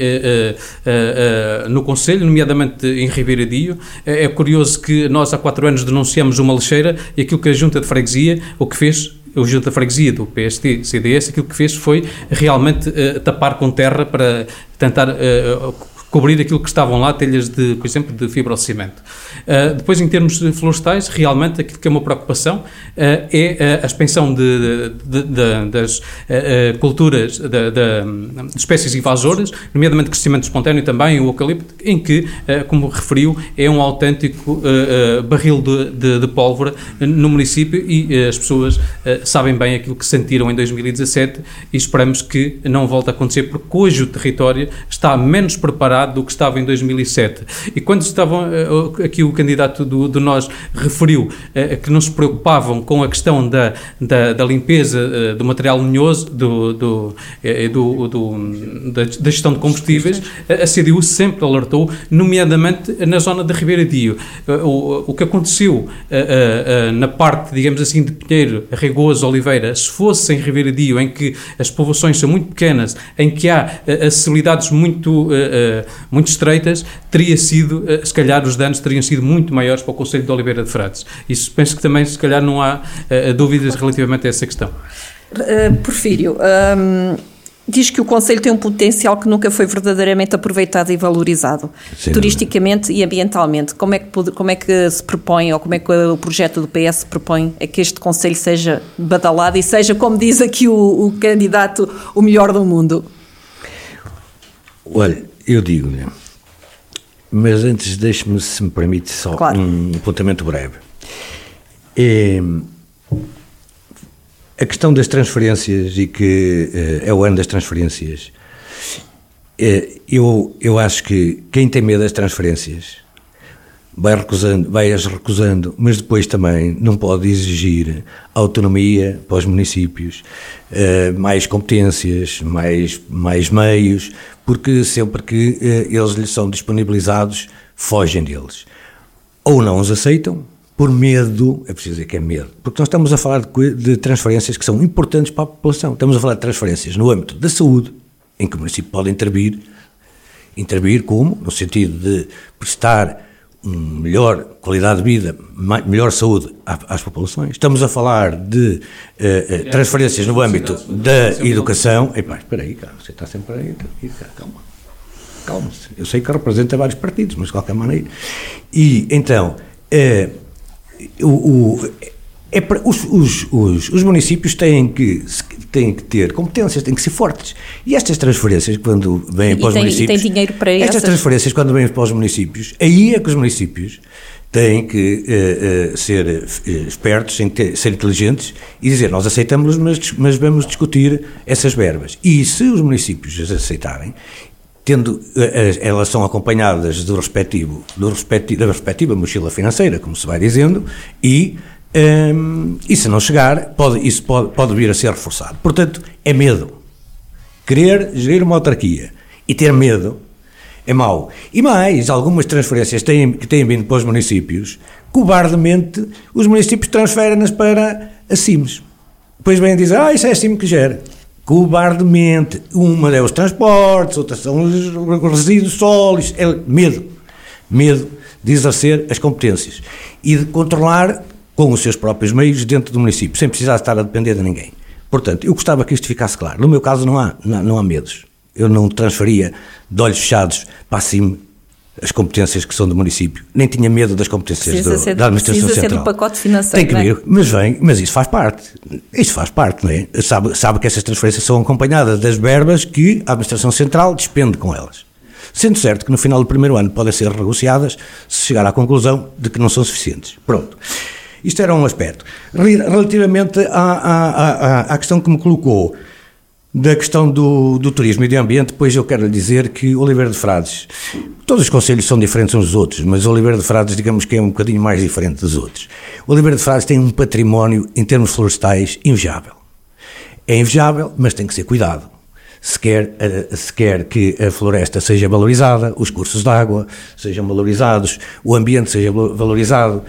no Conselho, nomeadamente em Ribeira Dio. É curioso que nós há quatro anos denunciamos uma lixeira e aquilo que a Junta de Freguesia, o que fez o Junta Freguesia do PST, CDS, aquilo que fez foi realmente uh, tapar com terra para tentar uh, cobrir aquilo que estavam lá, telhas de, por exemplo, de fibrocimento. Uh, depois, em termos florestais, realmente aquilo que é uma preocupação uh, é a expansão de, de, de, das uh, culturas, de, espécies invasoras, nomeadamente crescimento espontâneo também, o eucalipto, em que, como referiu, é um autêntico barril de, pólvora no município e as pessoas sabem bem aquilo que sentiram em 2017 e esperamos que não volte a acontecer, porque hoje o território está menos preparado do que estava em 2007. E quando estavam, aqui o candidato do, do Nós referiu que não se preocupavam com a questão da, da, da limpeza do material lenhoso, do, do, do, do da, da, gestão de combustíveis, a CDU sempre alertou, nomeadamente na zona da Ribeira Dio. O, o que aconteceu na parte, digamos assim, de Pinheiro, Regoso, Oliveira, se fosse em Ribeira Dio, em que as povoações são muito pequenas, em que há acessibilidades muito, muito estreitas, teria sido, se calhar os danos teriam sido muito maiores para o Conselho de Oliveira de Frades. Isso penso que também, se calhar, não há dúvidas relativamente a essa questão. Uh, Porfírio, um, diz que o Conselho tem um potencial que nunca foi verdadeiramente aproveitado e valorizado, Sim, turisticamente e ambientalmente. Como é, que, como é que se propõe, ou como é que o projeto do PS propõe a que este Conselho seja badalado e seja, como diz aqui o, o candidato, o melhor do mundo? Olha, eu digo-lhe, mas antes deixe-me, se me permite, só claro. um apontamento breve. É, a questão das transferências e que uh, é o ano das transferências, uh, eu, eu acho que quem tem medo das transferências vai recusando, vai as recusando, mas depois também não pode exigir autonomia para os municípios, uh, mais competências, mais, mais meios, porque sempre que eles lhes são disponibilizados, fogem deles. Ou não os aceitam, por medo, é preciso dizer que é medo, porque nós estamos a falar de, de, transferências que são importantes para a população. Estamos a falar de transferências no âmbito da saúde, em que o município pode intervir, intervir como? No sentido de prestar melhor qualidade de vida, melhor saúde às populações. Estamos a falar de uh, transferências no âmbito da educação. Epá, espera aí, cara, você está sempre aí, calma. Calma-se. Eu sei que representa vários partidos, mas de qualquer maneira. E então, uh, o, o é os, os, os, municípios têm que, têm que ter competências, têm que ser fortes. E estas transferências, quando vêm e para os tem, municípios. tem dinheiro para Estas essas? transferências, quando vêm para os municípios, aí é que os municípios têm que uh, uh, ser uh, espertos, têm que ter, ser inteligentes e dizer: nós aceitamos, mas, mas vamos discutir essas verbas. E se os municípios as aceitarem, tendo elas são acompanhadas do respectivo, do respectivo, da respectiva mochila financeira, como se vai dizendo, e, um, e se não chegar, pode, isso pode, pode vir a ser reforçado. Portanto, é medo. Querer gerir uma autarquia e ter medo é mau. E mais, algumas transferências têm, que têm vindo para os municípios, cobardemente, os municípios transferem-nas para a CIMES. Depois vêm dizer, ah, isso é a CIM que gera cobardemente. Uma é os transportes, outra são os resíduos sólidos. É medo. Medo de exercer as competências e de controlar com os seus próprios meios dentro do município, sem precisar estar a depender de ninguém. Portanto, eu gostava que isto ficasse claro. No meu caso, não há, não, não há medos. Eu não transferia de olhos fechados para cima as competências que são do município, nem tinha medo das competências do, ser, da administração precisa central. Ser do pacote financeiro. Tem que vir, é? mas vem, mas isso faz parte. Isso faz parte, não é? Sabe, sabe que essas transferências são acompanhadas das verbas que a administração central despende com elas. Sendo certo que no final do primeiro ano podem ser negociadas se chegar à conclusão de que não são suficientes. Pronto. Isto era um aspecto. Relativamente à, à, à, à questão que me colocou da questão do, do turismo e do ambiente, depois eu quero lhe dizer que Oliveira de Frades, todos os conselhos são diferentes uns dos outros, mas Oliveira de Frades, digamos que é um bocadinho mais diferente dos outros. Oliveira de Frades tem um património, em termos florestais, invejável. É invejável, mas tem que ser cuidado. Se quer, eh, se quer que a floresta seja valorizada, os cursos de água sejam valorizados, o ambiente seja valorizado,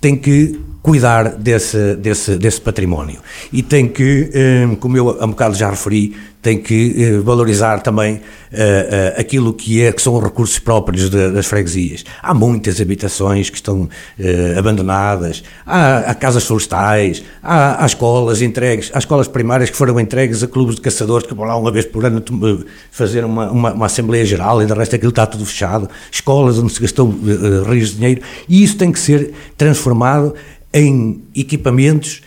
tem que cuidar desse, desse, desse património. E tem que, eh, como eu há um bocado já referi, tem que eh, valorizar também uh, aquilo que, é, que são os recursos próprios das freguesias. Há muitas habitações que estão abandonadas, há, há, casas florestais, há, há, escolas entregues, há escolas primárias que foram entregues a clubes de caçadores que vão lá uma vez por ano fazer uma, uma, uma Assembleia Geral e de resto aquilo está tudo fechado, escolas onde se gastou rios de dinheiro, e isso tem que ser transformado em equipamentos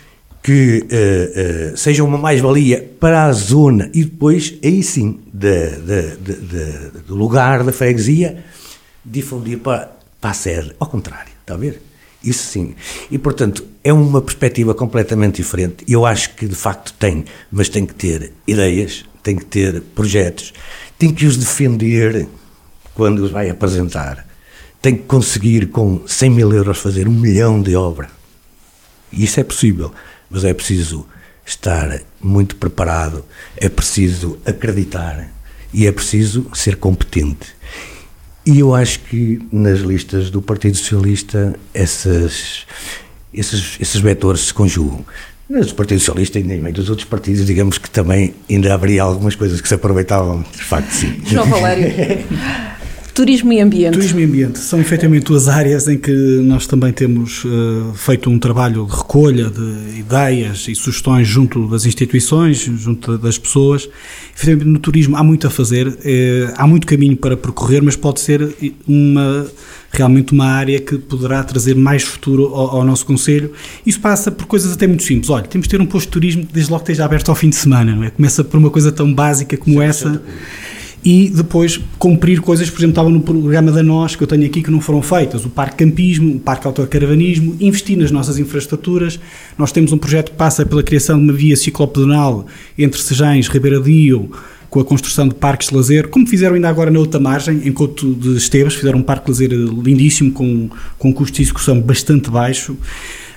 que uh, uh, sejam uma mais-valia para a zona e depois, aí sim, de, de, de, do lugar da freguesia, difundir para, para a sede. Ao contrário, está a ver? Isso sim. E, portanto, é uma perspectiva completamente diferente. Eu acho que, de facto, tem, mas tem que ter ideias, tem que ter projetos, tem que os defender quando os vai apresentar, tem que conseguir com 100 mil euros fazer um milhão de obra. Isso é possível, mas é preciso estar muito preparado, é preciso acreditar e é preciso ser competente. E eu acho que nas listas do Partido Socialista essas, esses, esses vetores se conjugam. Mas o Partido Socialista e nem meio dos outros partidos, digamos que também ainda haveria algumas coisas que se aproveitavam, de facto, sim. João Valério. Turismo e ambiente. Turismo e ambiente são efetivamente duas áreas em que nós também temos uh, feito um trabalho de recolha de ideias e sugestões junto das instituições, junto das pessoas. Efetivamente, no turismo há muito a fazer, uh, há muito caminho para percorrer, mas pode ser uma realmente uma área que poderá trazer mais futuro ao, ao, nosso Conselho. Isso passa por coisas até muito simples. Olha, temos de ter um posto de turismo desde logo que esteja aberto ao fim de semana, não é? Começa por uma coisa tão básica como essa e depois cumprir coisas, por exemplo, estava no programa da NOS que eu tenho aqui que não foram feitas, o Parque Campismo, o Parque Autocaravanismo, investir nas nossas infraestruturas. Nós temos um projeto que passa pela criação de uma via ciclopedonal entre Sejães, Ribeira Dio, com a construção de parques de lazer, como fizeram ainda agora na outra margem, em Couto de Esteves, fizeram um parque de lazer lindíssimo, com, com custo de execução bastante baixo.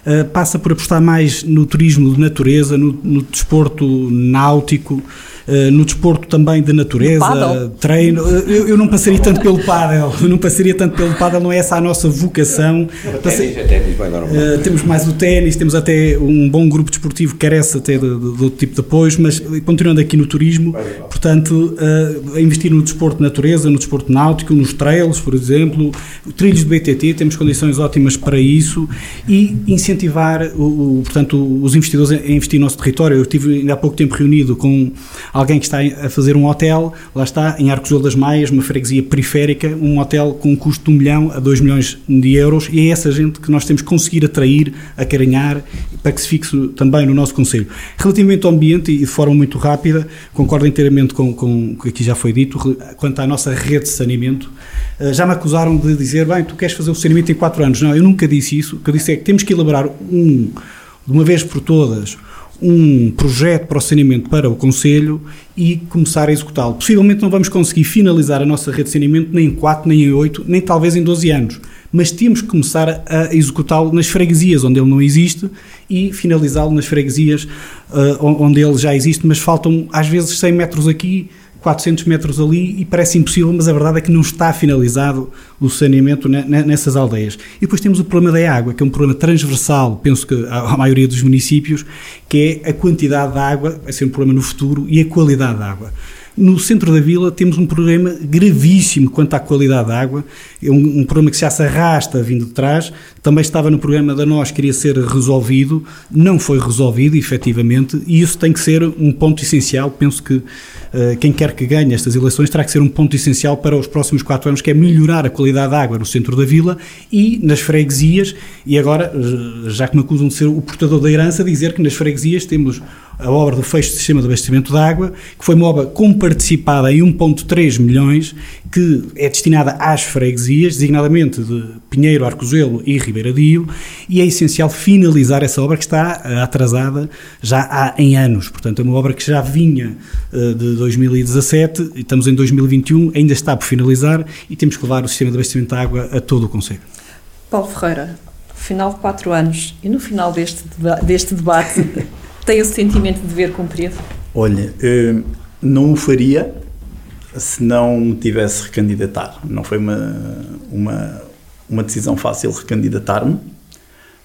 Uh, passa por apostar mais no turismo de natureza, no, no desporto náutico, eh, no desporto também de natureza, treino. Eu, eu, não passaria tanto pelo pádel, não passaria tanto pelo pádel, não é essa a nossa vocação. Ténis, é ténis, uh, temos mais o ténis, temos até um bom grupo desportivo que carece até de, de, de outro tipo de apoios, mas continuando aqui no turismo, portanto, uh, investir no desporto de natureza, no desporto náutico, nos trails, por exemplo, trilhos de BTT, temos condições ótimas para isso e incentivar, o, o portanto, os investidores a investir no nosso território. Eu estive ainda há pouco tempo reunido com alguém que está a fazer um hotel, lá está, em Arcozelo das Maias, uma freguesia periférica, um hotel com um custo de 1 milhão a 2 milhões de euros, e é essa gente que nós temos que conseguir atrair, acarinhar, para que se fixe também no nosso Conselho. Relativamente ao ambiente, e de forma muito rápida, concordo inteiramente com, com o que aqui já foi dito, quanto à nossa rede de saneamento, eh, já me acusaram de dizer, bem, tu queres fazer o saneamento em 4 anos. Não, eu nunca disse isso. O que eu disse é que temos que elaborar um, de uma vez por todas, um projeto para o saneamento para o Conselho e começar a executá-lo. Possivelmente não vamos conseguir finalizar a nossa rede de saneamento nem em 4, nem em 8, nem talvez em 12 anos, mas temos que começar a executá-lo nas freguesias onde ele não existe e finalizá-lo nas freguesias uh, onde ele já existe, mas faltam às vezes 100 metros aqui, 400 metros ali e parece impossível, mas a verdade é que não está finalizado o saneamento nessas aldeias. E depois temos o problema da água, que é um problema transversal, penso que à maioria dos municípios, que é a quantidade de água, vai ser um problema no futuro, e a qualidade da água. No centro da vila temos um problema gravíssimo quanto à qualidade da água, é um, um, problema que já se arrasta vindo de trás, também estava no programa da nós, queria ser resolvido, não foi resolvido efetivamente, e isso tem que ser um ponto essencial, penso que uh, quem quer que ganhe estas eleições terá que ser um ponto essencial para os próximos quatro anos, que é melhorar a qualidade da água no centro da vila e nas freguesias, e agora, já que me acusam de ser o portador da herança, dizer que nas freguesias temos a obra do fecho do sistema de abastecimento de água, que foi uma obra comparticipada em 1.3 milhões, que é destinada às freguesias, designadamente de Pinheiro, Arcozelo e Ribeira Dio, e é essencial finalizar essa obra que está eh, atrasada já há em anos. Portanto, é uma obra que já vinha uh, de 2017, estamos em 2021, ainda está por finalizar e temos que levar o sistema de abastecimento de água a todo o Conselho. Paulo Ferreira, final de quatro anos e no final deste, deste debate tem o sentimento de dever cumprido? Olha, eh, não o faria se não me tivesse recandidatar. Não foi uma, uma, uma decisão fácil recandidatar-me.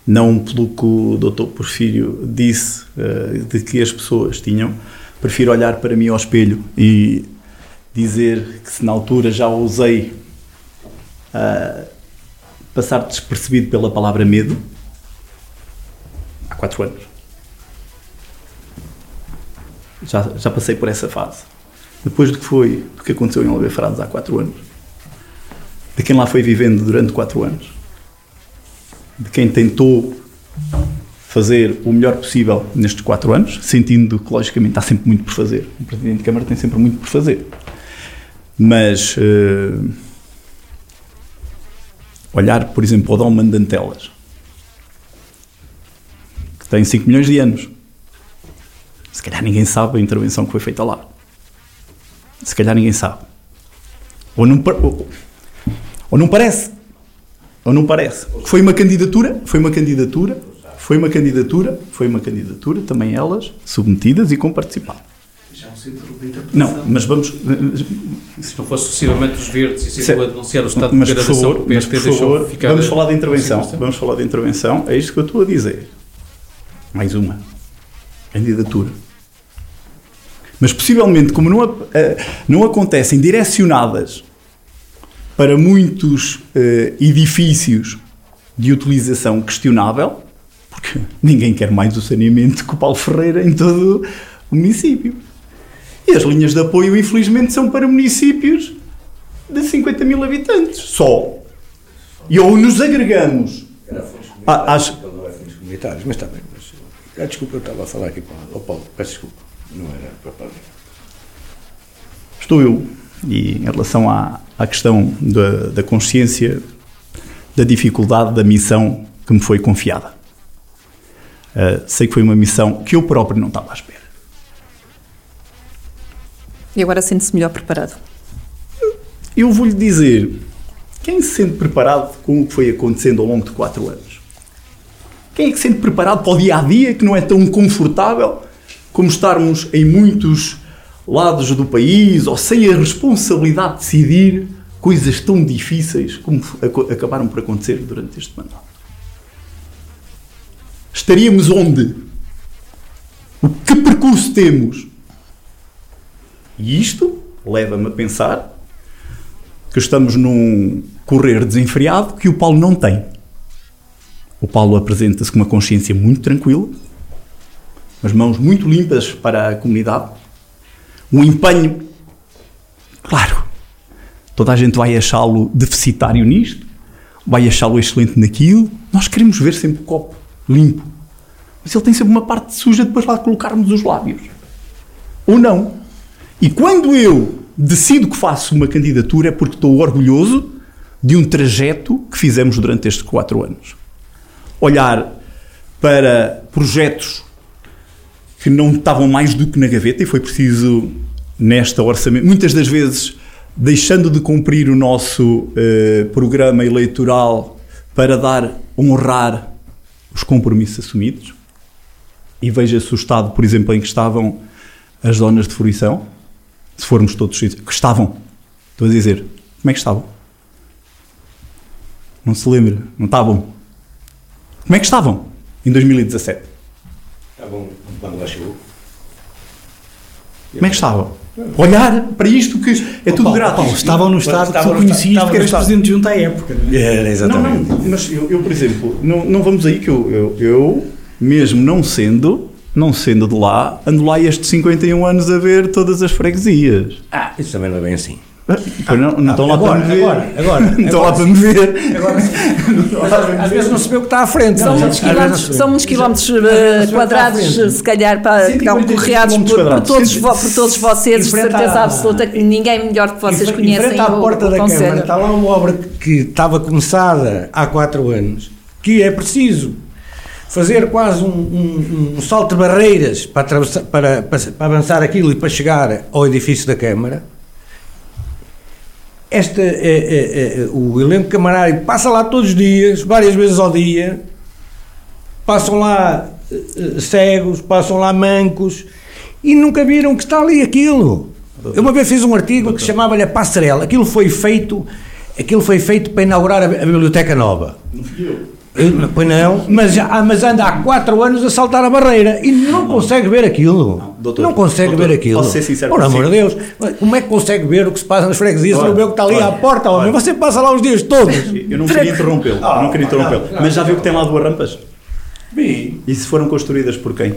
Não pelo que o Dr. Porfírio disse eh, de que as pessoas tinham. Prefiro olhar para mim ao espelho e dizer que se na altura já usei uh, passar despercebido pela palavra medo, há quatro anos já, já passei por essa fase. Depois do que foi, do que aconteceu em Oliveira há quatro anos, de quem lá foi vivendo durante quatro anos, de quem tentou fazer o melhor possível nestes quatro anos, sentindo que, logicamente, há sempre muito por fazer. O Presidente de Câmara tem sempre muito por fazer. Mas uh, olhar, por exemplo, ao Dom de Antelas, que tem 5 milhões de anos, se calhar ninguém sabe a intervenção que foi feita lá. Se calhar ninguém sabe. Ou não, ou, ou não parece. Ou não parece. Foi uma candidatura, foi uma candidatura, foi uma candidatura, foi uma candidatura, também elas submetidas e com participado. Não, mas vamos. Se não fosse sucessivamente os verdes e se a denunciar o estado mas, de degradação, por favor, mas, por favor ficar vamos falar de intervenção. Vamos falar de intervenção. É isto que eu estou a dizer. Mais uma. Candidatura. Mas possivelmente, como não, não acontecem direcionadas para muitos uh, edifícios de utilização questionável, porque ninguém quer mais o saneamento que o Paulo Ferreira em todo o município. E as linhas de apoio, infelizmente, são para municípios de 50 mil habitantes só. E ou nos agregamos às. comunitários, mas está bem. Mas, ah, desculpa, eu estava a falar aqui com o Paulo, peço desculpa. Não era para Estou eu. E em relação à, à questão da, da consciência, da dificuldade da missão que me foi confiada. Uh, sei que foi uma missão que eu próprio não estava à espera. E agora sente-se melhor preparado? Eu vou-lhe dizer, quem se sente preparado com o que foi acontecendo ao longo de quatro anos? Quem é que se sente preparado para o dia a dia que não é tão confortável como estarmos em muitos lados do país ou sem a responsabilidade de decidir coisas tão difíceis como acabaram por acontecer durante este mandato? Estaríamos onde? O que percurso temos? E isto leva-me a pensar que estamos num correr desenfreado que o Paulo não tem. O Paulo apresenta-se com uma consciência muito tranquila, as mãos muito limpas para a comunidade, um empenho. Claro, toda a gente vai achá-lo deficitário nisto, vai achá-lo excelente naquilo. Nós queremos ver sempre o copo limpo. Mas ele tem sempre uma parte suja depois lá de colocarmos os lábios. Ou não. E quando eu decido que faço uma candidatura é porque estou orgulhoso de um trajeto que fizemos durante estes quatro anos. Olhar para projetos que não estavam mais do que na gaveta e foi preciso, nesta orçamento, muitas das vezes deixando de cumprir o nosso uh, programa eleitoral para dar, honrar os compromissos assumidos. E veja-se o estado, por exemplo, em que estavam as zonas de fruição se formos todos que estavam, estou a dizer, como é que estavam? Não se lembra, não estavam. Como é que estavam em 2017? Estavam quando lá chegou. Como é que estavam? Olhar para isto que é tudo Paulo, grátis. Paulo, estavam no estado que tu conhecias porque eras presidente de junta à época. Não é? Era, exatamente. Não, não, mas eu, eu, por exemplo, não, não vamos aí que eu, eu, eu, mesmo não sendo não sendo de lá, ando lá estes 51 anos a ver todas as freguesias. Ah, isso também não é bem assim. Ah, não, não estão lá agora, para me ver. Agora, agora, não estão lá para me ver. Agora, às vezes não se vê o que está à frente. São muitos quilómetros, são muitos quilómetros uh, quadrados, se calhar, para, que estão correados por, por, todos, por todos vocês, de certeza absoluta que ninguém melhor que vocês conhecem à porta o, da Câmara está lá uma obra que estava começada há quatro anos, que é preciso fazer quase um, um, um salto de barreiras para, para, para, para, avançar aquilo e para chegar ao edifício da Câmara. Esta, é, é, o elenco camarário passa lá todos os dias, várias vezes ao dia, passam lá cegos, passam lá mancos e nunca viram que está ali aquilo. Eu uma vez fiz um artigo que chamava-lhe a passarela. Aquilo foi feito, aquilo foi feito para inaugurar a, a biblioteca nova. Não fui eu. Pois não, mas, já, mas anda há 4 anos a saltar a barreira e não consegue ver aquilo. Não, doutor, não consegue doutor, ver aquilo. Posso ser sincero Por amor de Deus, como é que consegue ver o que se passa nas freguesias se não vê o que está ali olha, à porta, homem? Olha, Você passa lá os dias todos. Eu não queria interrompê-lo, ah, não queria interrompê-lo. Mas já viu que tem lá duas rampas? Vi. E se foram construídas por quem?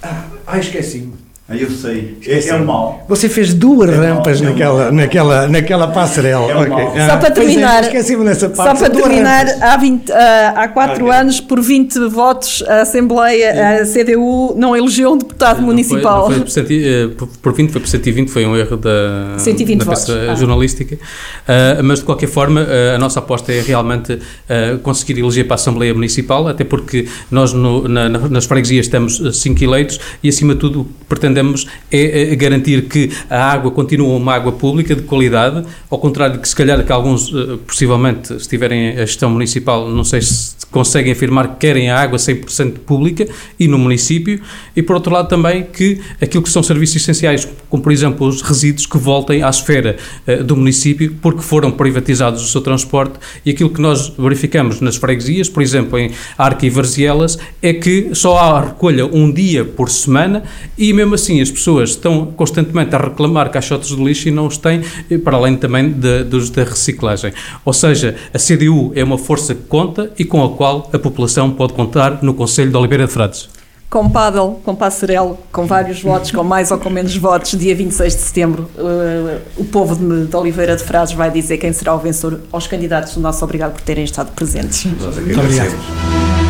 Ah, esqueci-me. Ah, eu sei. É, é um mal. Você fez duas é rampas mal, naquela, é naquela, naquela passarela. É okay. ah, só para terminar, esqueci-me nessa parte. Só para terminar, há, 20, uh, há quatro okay. anos, por 20 votos, a Assembleia, a CDU, não elegeu um deputado não municipal. Foi, não foi por, eh, por, por 20, foi por 120, foi um erro da, 120 da votos. Ah. jornalística. Uh, mas, de qualquer forma, uh, a nossa aposta é realmente uh, conseguir eleger para a Assembleia Municipal, até porque nós no, na, nas freguesias temos cinco eleitos e, acima de tudo, pretendemos pretendemos é, é garantir que a água continua uma água pública de qualidade, ao contrário de que se calhar que alguns uh, possivelmente estiverem a gestão municipal, não sei se conseguem afirmar que querem a água 100% pública e no município, e por outro lado também que aquilo que são serviços essenciais, como por exemplo os resíduos que voltem à esfera uh, do município porque foram privatizados o seu transporte e aquilo que nós verificamos nas freguesias, por exemplo em Arca e Varzielas, é que só há recolha um dia por semana e mesmo assim as pessoas estão constantemente a reclamar caixotes de lixo e não os têm, para além também de, dos da reciclagem. Ou seja, a CDU é uma força que conta e com a qual a população pode contar no Conselho de Oliveira de Frades. Com Padel, com Passarelo, com vários votos, com mais ou com menos votos, dia 26 de setembro, uh, o povo de, de, Oliveira de Frades vai dizer quem será o vencedor aos candidatos. O nosso obrigado por terem estado presentes. Muito obrigado.